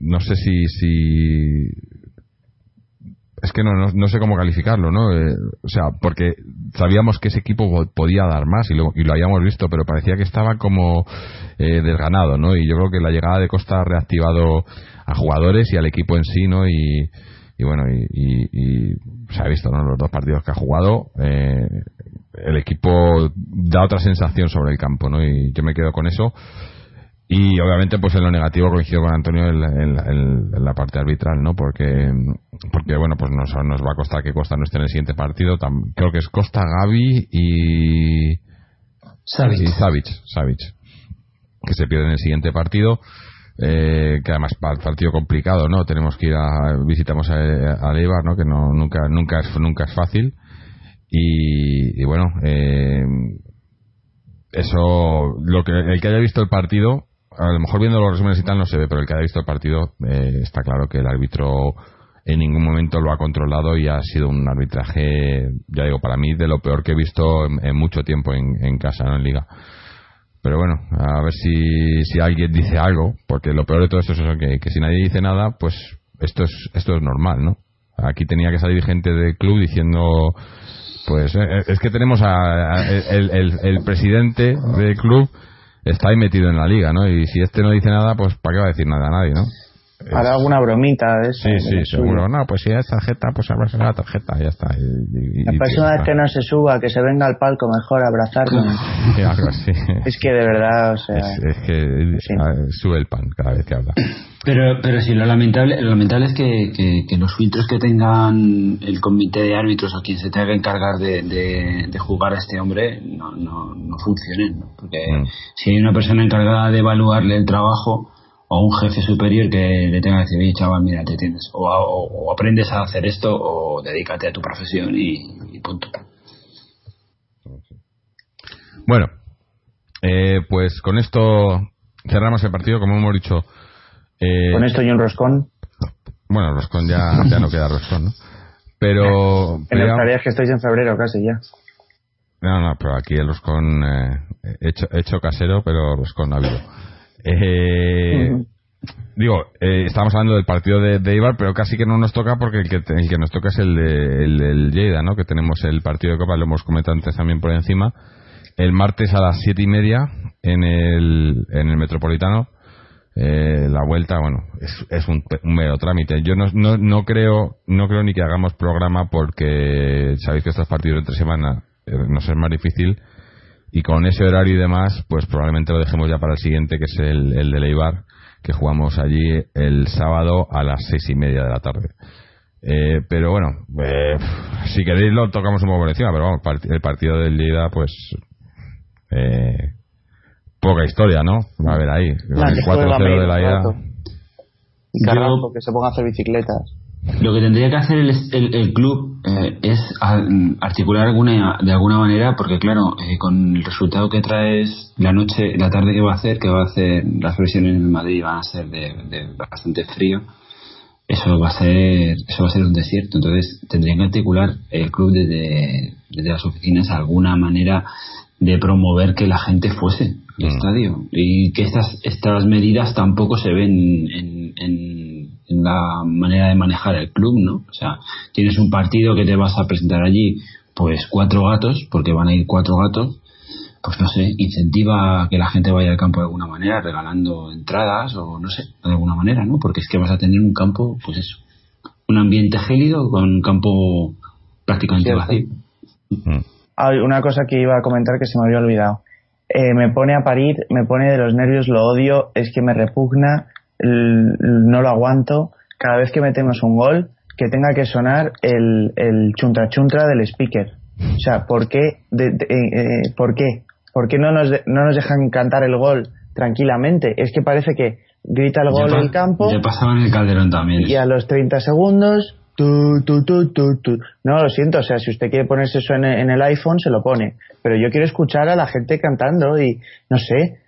no sé si, si es que no, no, sé cómo calificarlo, ¿no? Eh, o sea, porque sabíamos que ese equipo podía dar más y lo, y lo habíamos visto, pero parecía que estaba como eh, desganado, ¿no? Y yo creo que la llegada de Costa ha reactivado a jugadores y al equipo en sí, ¿no? Y, y bueno, y, se ha visto, ¿no? Los dos partidos que ha jugado, eh, el equipo da otra sensación sobre el campo, ¿no? Y yo me quedo con eso. Y obviamente pues en lo negativo coincido con Antonio en, la parte arbitral no porque porque bueno pues nos, nos va a costar que Costa no esté en el siguiente partido. Creo que es Costa Gaby y Savic. Savic, que se pierde en el siguiente partido eh, que además para el partido complicado no tenemos que ir a visitamos a, a Leibar no que no nunca nunca es nunca es fácil. Y, bueno eh, eso lo que el que haya visto el partido a lo mejor viendo los resúmenes y tal no se ve, pero el que haya visto el partido eh, está claro que el árbitro en ningún momento lo ha controlado y ha sido un arbitraje, ya digo, para mí de lo peor que he visto en, mucho tiempo en, casa, ¿no? En liga. Pero bueno, a ver si, si alguien dice algo, porque lo peor de todo esto es eso, que, si nadie dice nada, pues esto es, esto es normal, ¿no? Aquí tenía que salir gente del club diciendo, pues eh, es que tenemos a, el, el presidente del club está ahí metido en la liga, ¿no? Y si este no dice nada, pues ¿para qué va a decir nada a nadie, no? Hará alguna bromita de eso. Sí, sí, seguro. No, pues si es tarjeta, pues abrazar la tarjeta, ya está. la próxima vez que no se suba, que se venga al palco, mejor abrazarlo. <laughs> Es que de verdad, o sea. Es, que sube el pan cada vez que habla. Pero, pero sí, lo lamentable, lo lamentable es que, que, los filtros que tengan el comité de árbitros o quien se tenga que encargar de, de, jugar a este hombre no, no, no funcionen. ¿no? Porque mm. si hay una persona encargada de evaluarle el trabajo o un jefe superior que le tenga que decir, oye, chaval, mira, te tienes. O, aprendes a hacer esto o dedícate a tu profesión y, punto. Bueno, eh, pues con esto cerramos el partido, como hemos dicho eh, Con esto y un roscón. Bueno, roscón ya, <laughs> ya no queda roscón, ¿no? Pero. En pero que estáis en febrero casi ya. No, no, pero aquí el roscón eh, hecho, hecho casero, pero roscón no ha habido. Eh, Digo, eh, estamos hablando del partido de, de, Ibar, pero casi que no nos toca porque el que, el que nos toca es el de, el, Lleida, ¿no? Que tenemos el partido de Copa, lo hemos comentado antes también por encima. El martes a las siete y media en el, en el Metropolitano eh, la vuelta, bueno, es, es un, mero trámite. Yo no, no, no, creo no creo ni que hagamos programa porque sabéis que estos partidos entre semana eh, nos es más difícil y con ese horario y demás, pues probablemente lo dejemos ya para el siguiente, que es el, el de Leibar, que jugamos allí el sábado a las seis y media de la tarde. Eh, pero bueno, eh, si queréis lo tocamos un poco por encima, pero vamos, el partido del Lleida, pues eh, poca historia, ¿no? Va a ver ahí. el 4-0 de la ida. Y Carrasco, que se ponga a hacer bicicletas. Lo que tendría que hacer el, el, club eh, es articular alguna de alguna manera, porque claro, eh, con el resultado que traes la noche, la tarde que va a hacer, que va a hacer las previsiones en Madrid van a ser de, de, bastante frío, eso va a ser eso va a ser un desierto. Entonces tendrían que articular el club desde, desde las oficinas alguna manera de promover que la gente fuese al mm. estadio y que estas estas medidas tampoco se ven en, en, en, la manera de manejar el club no o sea tienes un partido que te vas a presentar allí pues cuatro gatos porque van a ir cuatro gatos pues no sé incentiva a que la gente vaya al campo de alguna manera regalando entradas o no sé de alguna manera no porque es que vas a tener un campo pues eso un ambiente gélido con un campo prácticamente vacío mm. Hay una cosa que iba a comentar que se me había olvidado. Eh, me pone a parir, me pone de los nervios, lo odio, es que me repugna, no lo aguanto. Cada vez que metemos un gol, que tenga que sonar el, el chuntra chuntra del speaker. O sea, ¿por qué? De, eh, eh, ¿Por qué? ¿Por qué no nos, no nos dejan cantar el gol tranquilamente? Es que parece que grita el gol del campo. Ya pasaba en el Calderón también. Y a los 30 segundos Tu, tu, tu, tu, No, lo siento, o sea, si usted quiere ponerse eso en, el iPhone, se lo pone. Pero yo quiero escuchar a la gente cantando y, no sé,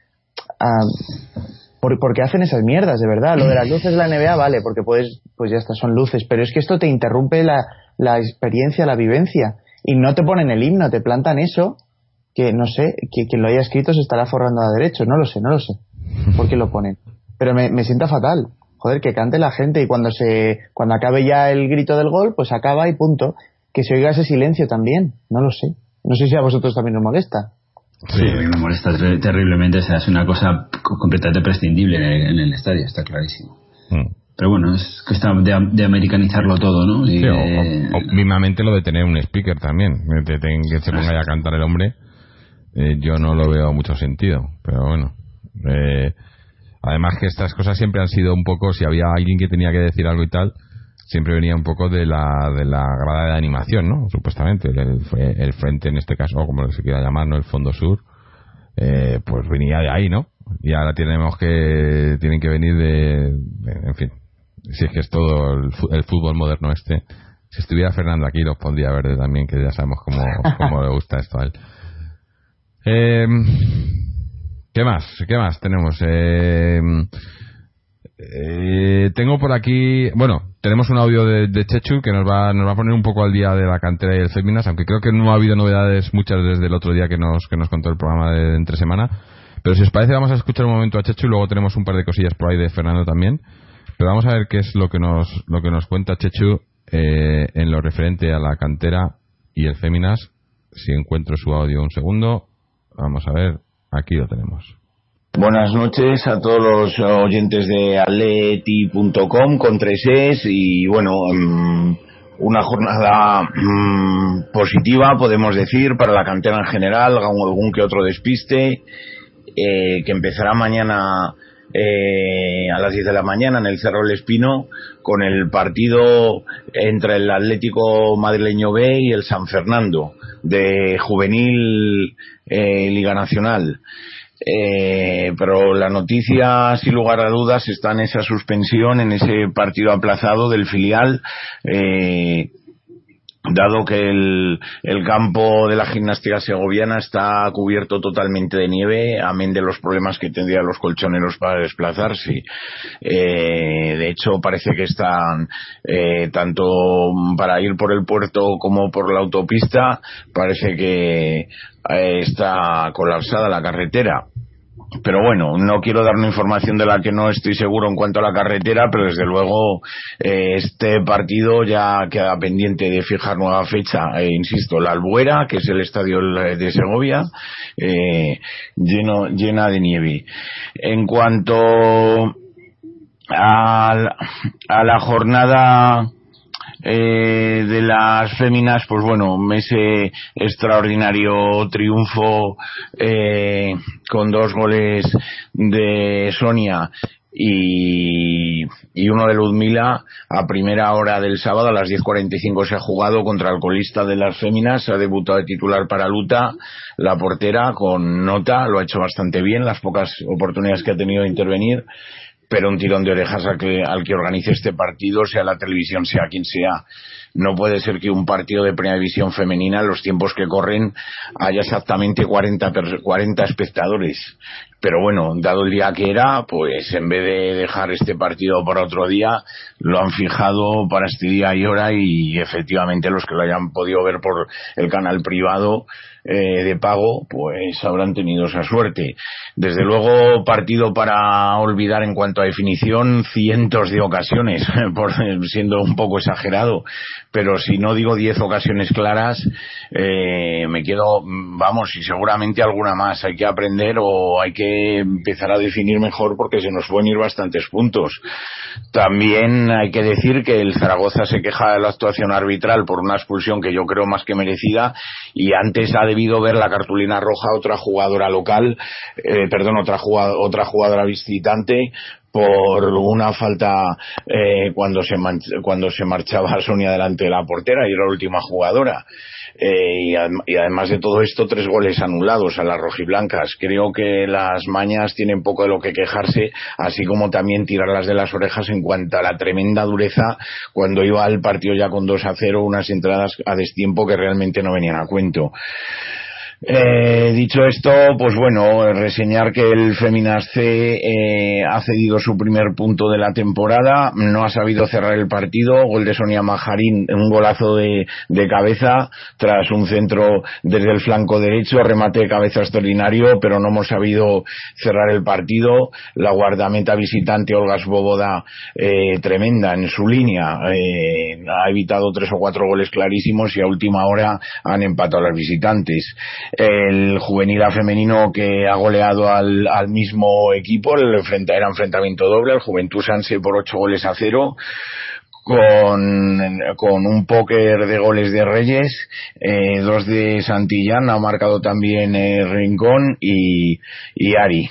por, qué hacen esas mierdas, de verdad? Lo de las luces de la NBA, vale, porque puedes, pues ya está, son luces, pero es que esto te interrumpe la, experiencia, la vivencia. Y no te ponen el himno, te plantan eso, que no sé, que quien lo haya escrito se estará forrando a derecho, no lo sé, no lo sé. ¿Por qué lo ponen? Pero me, me sienta fatal joder, que cante la gente y cuando se cuando acabe ya el grito del gol, pues acaba y punto. Que se oiga ese silencio también, no lo sé. No sé si a vosotros también os molesta. Sí, a mí me molesta terriblemente, o sea, es una cosa completamente prescindible en el, estadio, está clarísimo. Mm. Pero bueno, es cuestión de, americanizarlo todo, ¿no? sí, o, mismamente lo de tener un speaker también, que se ponga a cantar el hombre, eh, yo no lo veo mucho sentido, pero bueno. Eh, Además que estas cosas siempre han sido un poco, si había alguien que tenía que decir algo y tal, siempre venía un poco de la, de la grada de animación, ¿no? Supuestamente, el, frente en este caso, o como se quiera llamar, ¿no? El fondo sur, eh, pues venía de ahí, ¿no? Y ahora tenemos que, tienen que venir de, en fin, si es que es todo el, fútbol moderno este. Si estuviera Fernando aquí, los pondría verde también, que ya sabemos cómo, cómo le gusta esto a él. Eh, ¿Qué más? ¿Qué más tenemos? Eh, eh, tengo por aquí, bueno, tenemos un audio de, Chechu que nos va, nos va a poner un poco al día de la cantera y el Féminas, aunque creo que no ha habido novedades muchas desde el otro día que nos, que nos contó el programa de, entre semana. Pero si os parece, vamos a escuchar un momento a Chechu y luego tenemos un par de cosillas por ahí de Fernando también. Pero vamos a ver qué es lo que nos, lo que nos cuenta Chechu eh, en lo referente a la cantera y el Féminas. Si encuentro su audio un segundo, vamos a ver. Aquí lo tenemos. Buenas noches a todos los oyentes de atleti.com con tres es y bueno, mm, una jornada mm, positiva podemos decir para la cantera en general, algún que otro despiste, eh, que empezará mañana eh, a las 10 de la mañana en el Cerro del Espino con el partido entre el Atlético Madrileño B y el San Fernando de Juvenil eh, Liga Nacional. Eh, pero la noticia, sin lugar a dudas, está en esa suspensión, en ese partido aplazado del filial. Eh, dado que el, el, campo de la gimnástica segoviana está cubierto totalmente de nieve, amén de los problemas que tendrían los colchoneros para desplazarse. Eh, de hecho, parece que están, eh, tanto para ir por el puerto como por la autopista, parece que eh, está colapsada la carretera pero bueno, no quiero dar una información de la que no estoy seguro en cuanto a la carretera, pero desde luego eh, este partido ya queda pendiente de fijar nueva fecha. E insisto, la Albuera, que es el estadio de Segovia, eh, lleno, llena de nieve. En cuanto a, a la jornada eh, de las féminas, pues bueno, ese extraordinario triunfo eh, con dos goles de Sonia y, y, uno de Ludmila a primera hora del sábado a las 10.45 se ha jugado contra el colista de las féminas, ha debutado de titular para Luta, la portera con nota, lo ha hecho bastante bien, las pocas oportunidades que ha tenido de intervenir pero un tirón de orejas al que, al que organice este partido, sea la televisión, sea quien sea. No puede ser que un partido de primera división femenina, en los tiempos que corren, haya exactamente 40, 40 espectadores. Pero bueno, dado el día que era, pues en vez de dejar este partido para otro día, lo han fijado para este día y hora y efectivamente los que lo hayan podido ver por el canal privado, eh, de pago, pues habrán tenido esa suerte. Desde luego, partido para olvidar en cuanto a definición, cientos de ocasiones, <laughs> por siendo un poco exagerado, pero si no digo diez ocasiones claras, eh, me quedo, vamos, y seguramente alguna más. Hay que aprender o hay que empezar a definir mejor porque se nos pueden ir bastantes puntos. También hay que decir que el Zaragoza se queja de la actuación arbitral por una expulsión que yo creo más que merecida y antes ha debido ver la cartulina roja otra jugadora local, eh, perdón, otra jugadora, otra jugadora visitante por una falta eh, cuando se cuando se marchaba Sonia delante de la portera y era la última jugadora. Eh, y, además de todo esto, tres goles anulados a las rojiblancas. Creo que las mañas tienen poco de lo que quejarse, así como también tirarlas de las orejas en cuanto a la tremenda dureza cuando iba al partido ya con 2 a 0, unas entradas a destiempo que realmente no venían a cuento. Eh, dicho esto, pues bueno, reseñar que el Feminas C eh, ha cedido su primer punto de la temporada, no ha sabido cerrar el partido, gol de Sonia Majarín, un golazo de, cabeza tras un centro desde el flanco derecho, remate de cabeza extraordinario, pero no hemos sabido cerrar el partido. La guardameta visitante Olga Svoboda, eh, tremenda en su línea, eh, ha evitado tres o cuatro goles clarísimos y a última hora han empatado a las visitantes el juvenil a femenino que ha goleado al, al mismo equipo, el enfrenta, era enfrentamiento doble, el Juventud Sanse por ocho goles a cero, con, con un póker de goles de Reyes, eh, dos de Santillán, ha marcado también eh, Rincón y, y Ari.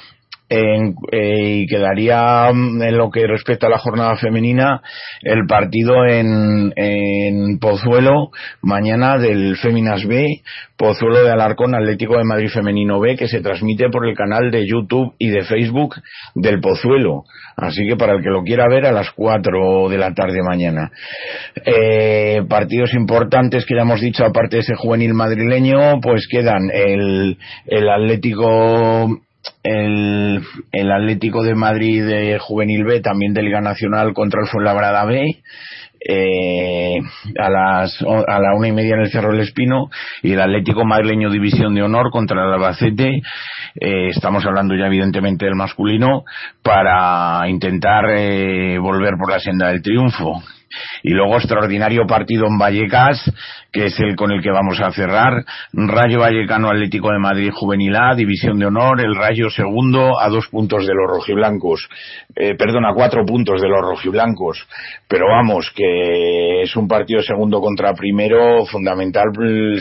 Eh, y quedaría mm, en lo que respecta a la jornada femenina el partido en, en Pozuelo mañana del Féminas B, Pozuelo de Alarcón Atlético de Madrid Femenino B, que se transmite por el canal de YouTube y de Facebook del Pozuelo. Así que para el que lo quiera ver a las 4 de la tarde mañana. Eh, partidos importantes que ya hemos dicho, aparte de ese juvenil madrileño, pues quedan el, el Atlético el, el Atlético de Madrid de Juvenil B, también de Liga Nacional contra el Fuenlabrada B, eh, a las a la una y media en el Cerro del Espino y el Atlético Madrileño División de Honor contra el Albacete eh, estamos hablando ya evidentemente del masculino para intentar eh, volver por la senda del triunfo y luego extraordinario partido en Vallecas, que es el con el que vamos a cerrar. Rayo Vallecano Atlético de Madrid Juvenil A, División de Honor, el Rayo segundo a dos puntos de los rojiblancos. Eh, perdón, a cuatro puntos de los rojiblancos. Pero vamos, que es un partido segundo contra primero, fundamental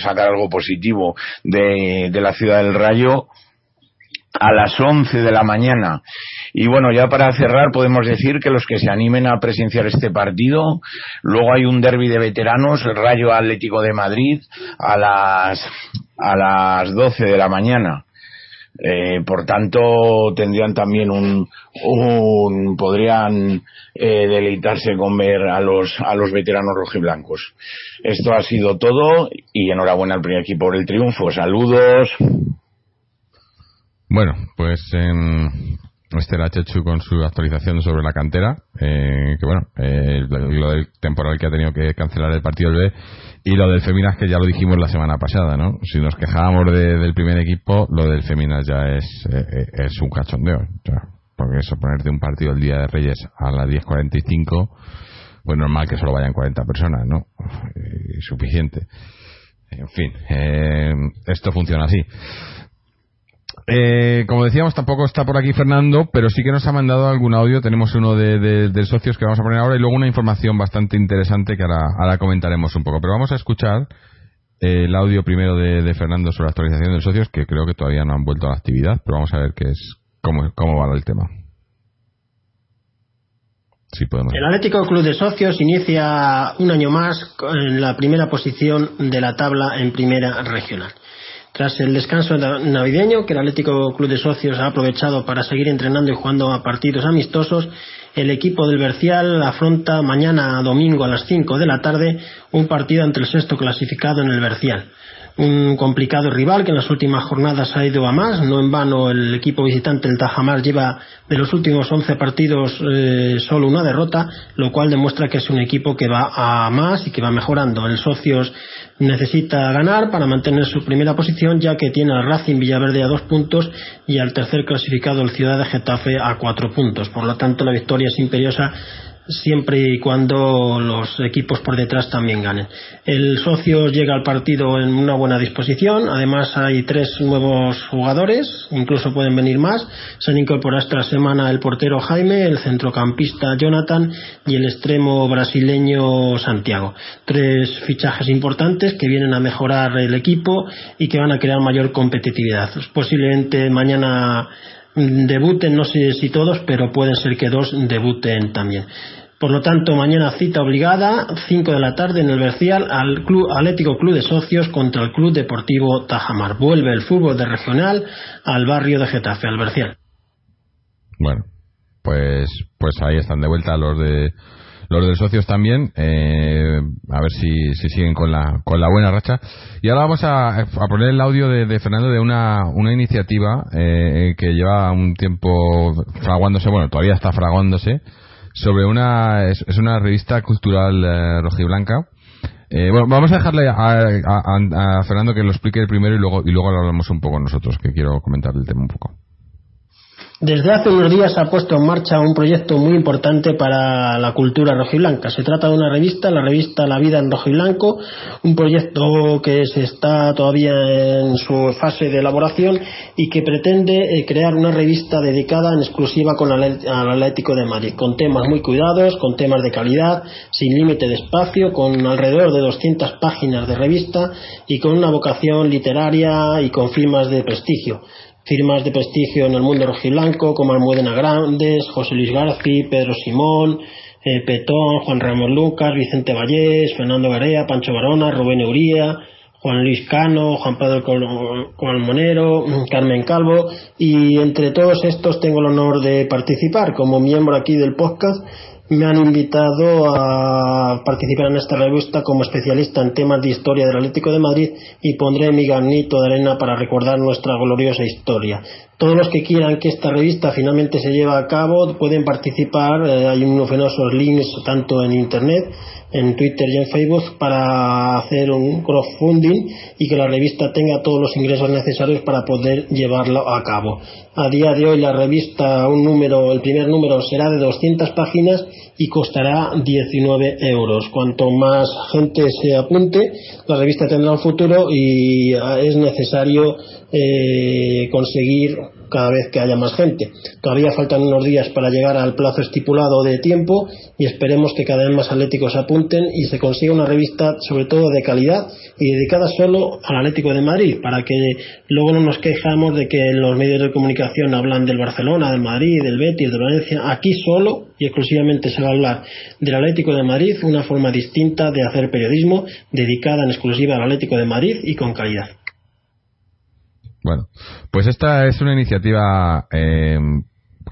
sacar algo positivo de, de la ciudad del Rayo a las 11 de la mañana. Y bueno, ya para cerrar podemos decir que los que se animen a presenciar este partido, luego hay un derby de veteranos, el Rayo Atlético de Madrid, a las, a las 12 de la mañana. Eh, por tanto, tendrían también un, un podrían eh, deleitarse con ver a los, a los veteranos rojiblancos. Esto ha sido todo y enhorabuena al primer equipo por el triunfo. Saludos. Bueno, pues eh, este era Chechu con su actualización sobre la cantera, eh, que bueno, eh, lo, del temporal que ha tenido que cancelar el partido del B y lo del Feminas que ya lo dijimos la semana pasada, ¿no? Si nos quejábamos del primer equipo, lo del Feminas ya es, eh, es un cachondeo, porque eso, ponerte un partido el día de Reyes a las 10.45, pues normal que solo vayan 40 personas, ¿no? suficiente. En fin, esto funciona así. Eh, como decíamos, tampoco está por aquí Fernando, pero sí que nos ha mandado algún audio. Tenemos uno de, socios que vamos a poner ahora y luego una información bastante interesante que ahora, comentaremos un poco. Pero vamos a escuchar eh, el audio primero de, Fernando sobre la actualización de socios, que creo que todavía no han vuelto a la actividad, pero vamos a ver qué es, cómo, cómo va el tema. Sí. El Atlético Club de Socios inicia un año más en la primera posición de la tabla en primera regional. Tras el descanso navideño, que el Atlético Club de Socios ha aprovechado para seguir entrenando y jugando a partidos amistosos, el equipo del Bercial afronta mañana domingo a las 5 de la tarde un partido ante el sexto clasificado en el Bercial un complicado rival que en las últimas jornadas ha ido a más. No en vano el equipo visitante, el Tajamar, lleva de los últimos 11 partidos eh, solo una derrota, lo cual demuestra que es un equipo que va a más y que va mejorando. El Socios necesita ganar para mantener su primera posición, ya que tiene al Racing Villaverde a dos puntos y al tercer clasificado, el Ciudad de Getafe, a cuatro puntos. Por lo tanto, la victoria es imperiosa siempre y cuando los equipos por detrás también ganen. El socio llega al partido en una buena disposición, además hay tres nuevos jugadores, incluso pueden venir más. Se han incorporado esta semana el portero Jaime, el centrocampista Jonathan y el extremo brasileño Santiago. Tres fichajes importantes que vienen a mejorar el equipo y que van a crear mayor competitividad. Posiblemente mañana debuten, no sé si todos, pero pueden ser que dos debuten también. Por lo tanto, mañana cita obligada, 5 de la tarde en el Bercial, al Club Atlético Club de Socios contra el Club Deportivo Tajamar. Vuelve el fútbol de regional al barrio de Getafe, al Bercial. Bueno, pues, pues ahí están de vuelta los de los de socios también, eh, a ver si, si, siguen con la, con la buena racha. Y ahora vamos a, a poner el audio de, Fernando de una, una iniciativa eh, que lleva un tiempo fraguándose, bueno, todavía está fraguándose, sobre una, es, una revista cultural eh, rojiblanca. Eh, bueno, vamos a dejarle a, a, a, Fernando que lo explique primero y luego, y luego lo hablamos un poco nosotros, que quiero comentar el tema un poco. Desde hace unos días ha puesto en marcha un proyecto muy importante para la cultura rojiblanca. Se trata de una revista, la revista La Vida en Rojiblanco, un proyecto que se está todavía en su fase de elaboración y que pretende eh, crear una revista dedicada en exclusiva con al Atlético de Madrid, con temas muy cuidados, con temas de calidad, sin límite de espacio, con alrededor de 200 páginas de revista y con una vocación literaria y con firmas de prestigio firmas de prestigio en el mundo rojiblanco como Almudena Grandes, José Luis García, Pedro Simón, eh, Petón, Juan Ramón Lucas, Vicente Vallés, Fernando Garea, Pancho Barona, Rubén Euría, Juan Luis Cano, Juan Pedro Colmonero, Carmen Calvo. Y entre todos estos tengo el honor de participar como miembro aquí del podcast me han invitado a participar en esta revista como especialista en temas de historia del Atlético de Madrid y pondré mi granito de arena para recordar nuestra gloriosa historia. Todos los que quieran que esta revista finalmente se lleve a cabo pueden participar, eh, hay unos fenosos links tanto en internet en Twitter y en Facebook para hacer un crowdfunding y que la revista tenga todos los ingresos necesarios para poder llevarlo a cabo. A día de hoy la revista, un número, el primer número será de 200 páginas y costará 19 euros. Cuanto más gente se apunte, la revista tendrá un futuro y es necesario eh, conseguir cada vez que haya más gente. Todavía faltan unos días para llegar al plazo estipulado de tiempo y esperemos que cada vez más atléticos apunten y se consiga una revista sobre todo de calidad y dedicada solo al Atlético de Madrid para que luego no nos quejamos de que los medios de comunicación hablan del Barcelona, del Madrid, del Betis, de Valencia. Aquí solo y exclusivamente se va a hablar del Atlético de Madrid, una forma distinta de hacer periodismo dedicada en exclusiva al Atlético de Madrid y con calidad. Bueno, pues esta es una iniciativa eh,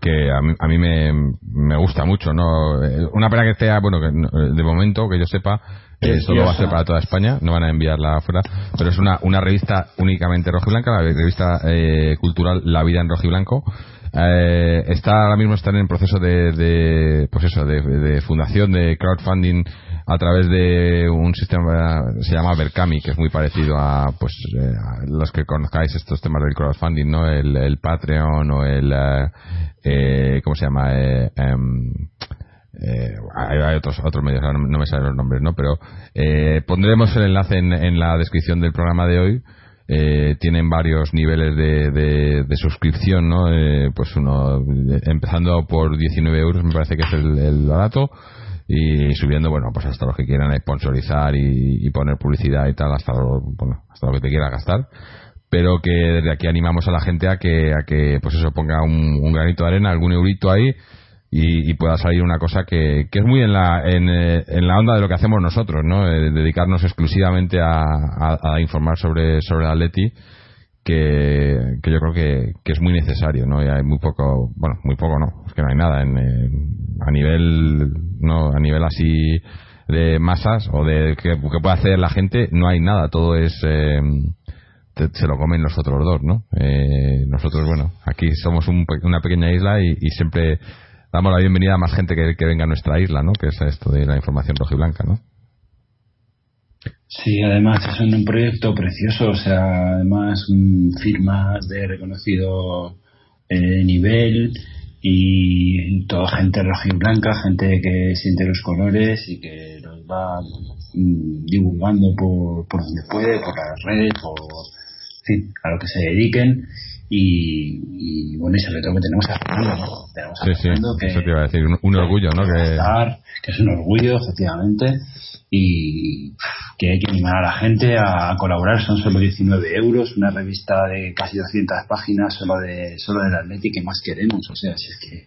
que a mí, me, me, gusta mucho, ¿no? Eh, una pena que esté, bueno, que de momento, que yo sepa, eh, solo va a ser para toda España, no van a enviarla afuera, pero es una, una revista únicamente rojiblanca, la revista eh, cultural La Vida en Rojiblanco. Eh, está ahora mismo están en proceso de, de pues de, de fundación, de crowdfunding a través de un sistema se llama Berkami que es muy parecido a pues eh, los que conozcáis estos temas del crowdfunding no el, Patreon o el eh, eh, cómo se llama em, hay, otros otros medios no, me salen los nombres no pero pondremos el enlace en, la descripción del programa de hoy tienen varios niveles de, de, suscripción, ¿no? pues uno, empezando por 19 euros, me parece que es el, el barato, y subiendo, bueno, pues hasta los que quieran sponsorizar y, poner publicidad y tal, hasta lo, bueno, hasta lo que te quiera gastar. Pero que desde aquí animamos a la gente a que, a que pues eso, ponga un, granito de arena, algún eurito ahí y, pueda salir una cosa que, que es muy en la, en, eh, en, la onda de lo que hacemos nosotros, ¿no? Eh, dedicarnos exclusivamente a, a, informar sobre, sobre el Atleti que, que yo creo que, que, es muy necesario, ¿no? Y hay muy poco, bueno, muy poco no, es que no hay nada en, a nivel, no, a nivel así de masas o de que, puede hacer la gente, no hay nada, todo es, eh, se lo comen los otros dos, ¿no? Eh, nosotros, bueno, aquí somos una pequeña isla y, siempre damos la bienvenida a más gente que, venga a nuestra isla, ¿no? Que es esto de la información rojiblanca, ¿no? Sí, además es un proyecto precioso, o sea, además mm, firmas de reconocido eh, nivel y toda gente roja y blanca, gente que siente los colores y que los va mm, divulgando por, por donde puede, por las redes, por, fin, a lo que se dediquen y, bueno, y sobre todo que tenemos a Fernando, ¿no? Tenemos a sí, que, eso te iba a decir, un, orgullo, ¿no? Que... que es un orgullo, efectivamente, y que hay que animar a la gente a colaborar. Son solo 19 euros, una revista de casi 200 páginas solo de solo del Atlético que más queremos. O sea, es que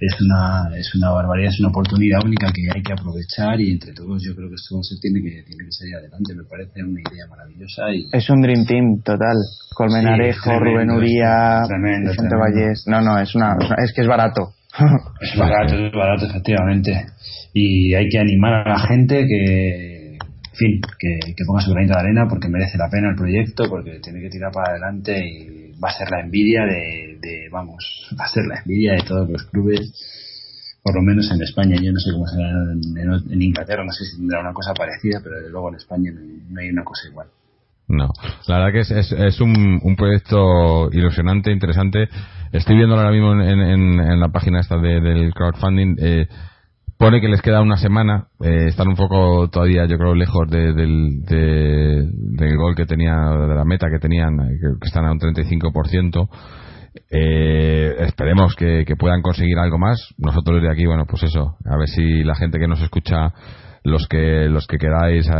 es una, es una barbaridad, es una oportunidad única que hay que aprovechar y entre todos yo creo que esto se tiene que, tiene que salir adelante. Me parece una idea maravillosa. y Es un Dream Team total. Colmenarejo, Rubén Uría, Vicente Vallés. No, no, es, una, es que es barato. Es barato, es barato, efectivamente y hay que animar a la gente que, en fin, que, que ponga su granito de arena porque merece la pena el proyecto, porque tiene que tirar para adelante y va a ser la envidia de, de vamos, va a ser la envidia de todos los clubes, por lo menos en España. Yo no sé cómo será en, Inglaterra, no sé si tendrá una cosa parecida, pero desde luego en España no, hay una cosa igual. No, la verdad que es, es, es un, un, proyecto ilusionante, interesante. Estoy viéndolo ahora mismo en, en, la página esta de, del crowdfunding. Eh, Pone que les queda una semana, eh, están un poco todavía, yo creo, lejos de, del, del gol que tenía, de la meta que tenían, eh, que, están a un 35%. Eh, esperemos que, puedan conseguir algo más. Nosotros desde aquí, bueno, pues eso, a ver si la gente que nos escucha los que los que queráis eh,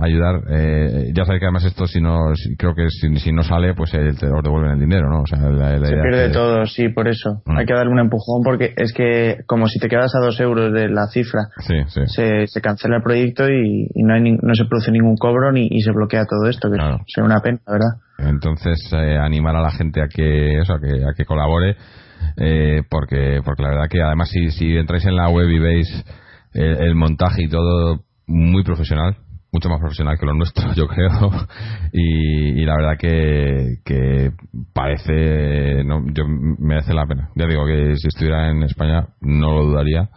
ayudar eh, ya sabéis que además esto si no creo que si, si no sale pues te os devuelven el dinero no o sea, la, se pierde todo sí por eso mm. hay que darle un empujón porque es que como si te quedas a dos euros de la cifra sí, sí. Se, se, cancela el proyecto y, no hay no se produce ningún cobro ni y se bloquea todo esto que claro. es una pena verdad entonces eh, animar a la gente a que eso a que a que colabore eh, porque porque la verdad que además si, si entráis en la web y veis el, montaje y todo muy profesional mucho más profesional que lo nuestro, <laughs> yo creo. Y, la verdad que, que parece, no, yo, merece la pena. Ya digo que si estuviera en España no lo dudaría.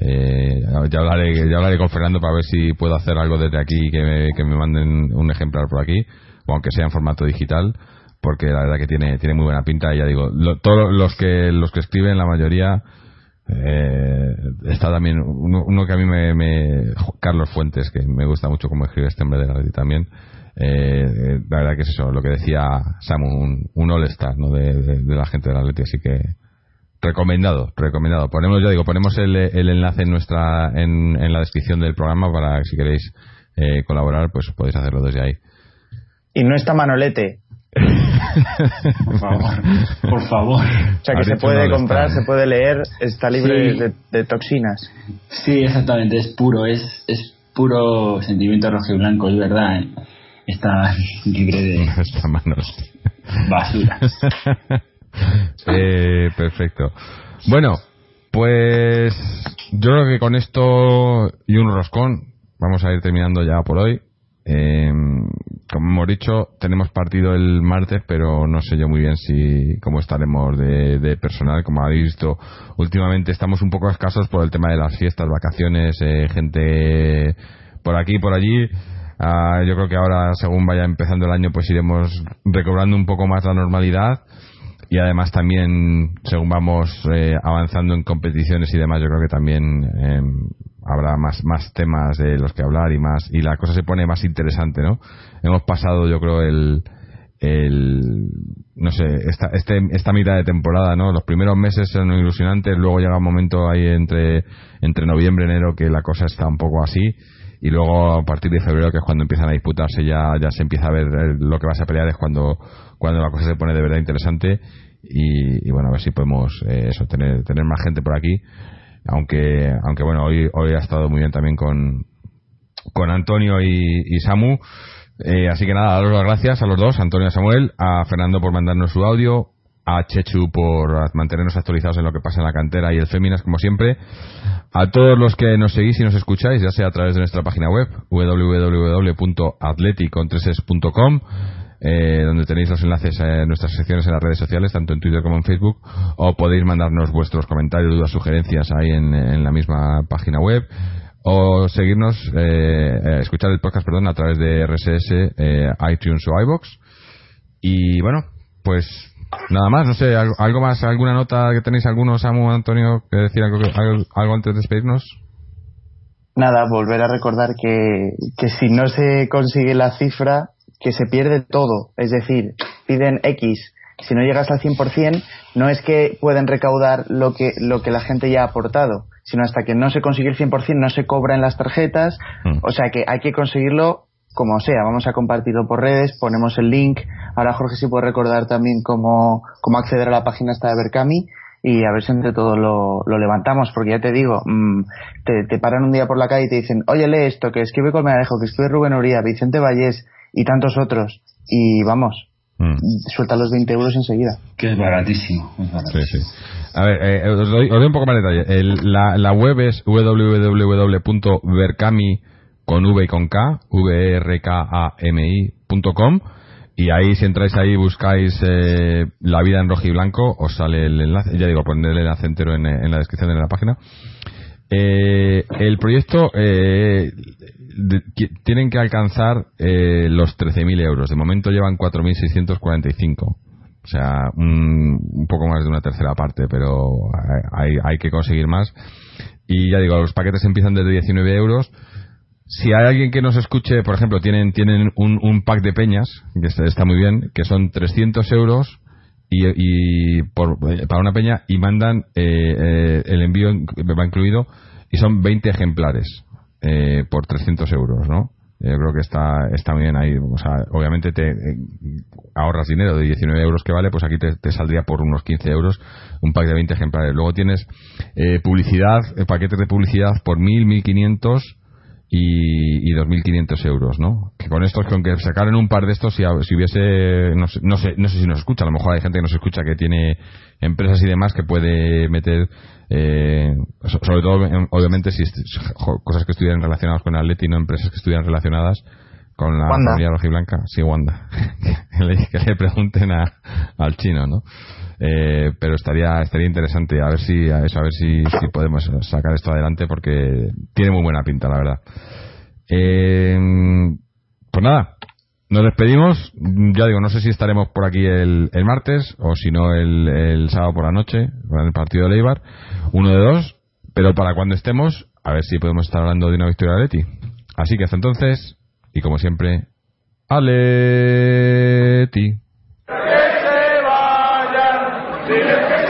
Eh, ya hablaré ya hablaré con Fernando para ver si puedo hacer algo desde aquí que que me manden un ejemplar por aquí o aunque sea en formato digital porque la verdad que tiene tiene muy buena pinta y ya digo todos los que los que escriben la mayoría eh, está también uno, que a mí me, Carlos Fuentes que me gusta mucho cómo escribe este hombre de la también. Eh, la verdad que es eso lo que decía Samu un, un all star ¿no? de, la gente de la Atleti así que recomendado recomendado. Ponemos ya digo ponemos el, el enlace en nuestra en, en, la descripción del programa para si queréis eh, colaborar pues podéis hacerlo desde ahí. Y no está Manolete por favor, por favor. O sea que se puede comprar, se puede leer, está libre de, toxinas. Sí, exactamente, es puro, es, es puro sentimiento rojo y blanco, es verdad. ¿eh? Está <laughs> libre de <laughs> manos. basura. <laughs> eh, perfecto. Bueno, pues yo creo que con esto y un roscón vamos a ir terminando ya por hoy. Eh, como hemos dicho, tenemos partido el martes, pero no sé yo muy bien si cómo estaremos de, personal. Como habéis visto, últimamente estamos un poco escasos por el tema de las fiestas, vacaciones, eh, gente por aquí y por allí. Ah, yo creo que ahora, según vaya empezando el año, pues iremos recobrando un poco más la normalidad y además también según vamos eh, avanzando en competiciones y demás yo creo que también eh, habrá más más temas de los que hablar y más y la cosa se pone más interesante no hemos pasado yo creo el el no sé esta este, esta mitad de temporada no los primeros meses son ilusionantes luego llega un momento ahí entre entre noviembre y enero que la cosa está un poco así y luego a partir de febrero que es cuando empiezan a disputarse ya ya se empieza a ver eh, lo que vas a pelear es cuando cuando la cosa se pone de verdad interesante y, bueno a ver si podemos eh, eso tener tener más gente por aquí aunque aunque bueno hoy hoy ha estado muy bien también con con Antonio y, Samu. Eh, así que nada daros las gracias a los dos Antonio y Samuel a Fernando por mandarnos su audio a Chechu por mantenernos actualizados en lo que pasa en la cantera y el Féminas como siempre. A todos los que nos seguís y nos escucháis ya sea a través de nuestra página web www.atleticontreses.com eh, donde tenéis los enlaces a nuestras secciones en las redes sociales, tanto en Twitter como en Facebook, o podéis mandarnos vuestros comentarios, dudas, sugerencias ahí en, la misma página web, o seguirnos, eh, eh, escuchar el podcast, perdón, a través de RSS, eh, iTunes o iBox. Y bueno, pues nada más, no sé, algo, más, alguna nota que tenéis algunos, Samu, Antonio, que decir algo, algo, antes de despedirnos. Nada, volver a recordar que, que si no se consigue la cifra, que se pierde todo. Es decir, piden X. Si no llegas al 100%, no es que pueden recaudar lo que, lo que la gente ya ha aportado, sino hasta que no se consigue el 100% no se cobra en las tarjetas. Mm. O sea que hay que conseguirlo como sea. Vamos a compartirlo por redes, ponemos el link. Ahora Jorge sí puede recordar también cómo, cómo acceder a la página esta de Berkami y a ver si entre todos lo, lo levantamos, porque ya te digo, mm, te, te, paran un día por la calle y te dicen, oye, lee esto, que escribe Colmenarejo, que escribe Rubén Uría, Vicente Vallés, y tantos otros. Y vamos, mm. suelta los 20 euros enseguida. Que es baratísimo. Sí, sí. A ver, eh, os, doy, un poco más de detalle. la, la web es www.verkami con V y con K, v e r k a m i.com y ahí si entráis ahí buscáis eh, la vida en rojo y blanco os sale el enlace ya digo poner el enlace entero en, en la descripción de la página eh, el proyecto eh, tienen que alcanzar eh, los 13.000 euros. De momento llevan 4.645. O sea, un, un, poco más de una tercera parte, pero hay, que conseguir más. Y ya digo, los paquetes empiezan desde 19 euros. Si hay alguien que nos escuche, por ejemplo, tienen, tienen un pack de peñas, que está, muy bien, que son 300 euros y, y por, para una peña y mandan eh, eh, el envío va incluido y son 20 ejemplares eh, por 300 euros, ¿no? Yo creo que está, está bien ahí. O sea, obviamente te eh, ahorras dinero de 19 euros que vale, pues aquí te, saldría por unos 15 euros un pack de 20 ejemplares. Luego tienes eh, publicidad, paquetes de publicidad por 1.000, 1.500 y, y 2.500 euros, ¿no? Que con estos, con que sacaran un par de estos, si, si hubiese, no sé, no sé, no sé si nos escucha, a lo mejor hay gente que nos escucha que tiene empresas y demás que puede meter, eh, sobre todo, obviamente, si cosas que estuvieran relacionadas con Atleti, no empresas que estuvieran relacionadas con la familia rojiblanca. Sí, Wanda. <laughs> que, le, que le pregunten a, al chino, ¿no? Eh, pero estaría estaría interesante a ver si a ver si, si podemos sacar esto adelante porque tiene muy buena pinta la verdad. Eh, pues nada nos despedimos. Ya digo no sé si estaremos por aquí el, el martes o si no el, el, sábado por la noche con el partido de Leibar uno de dos pero para cuando estemos a ver si podemos estar hablando de una victoria de Leti. Así que hasta entonces y como siempre Aleti Dile que se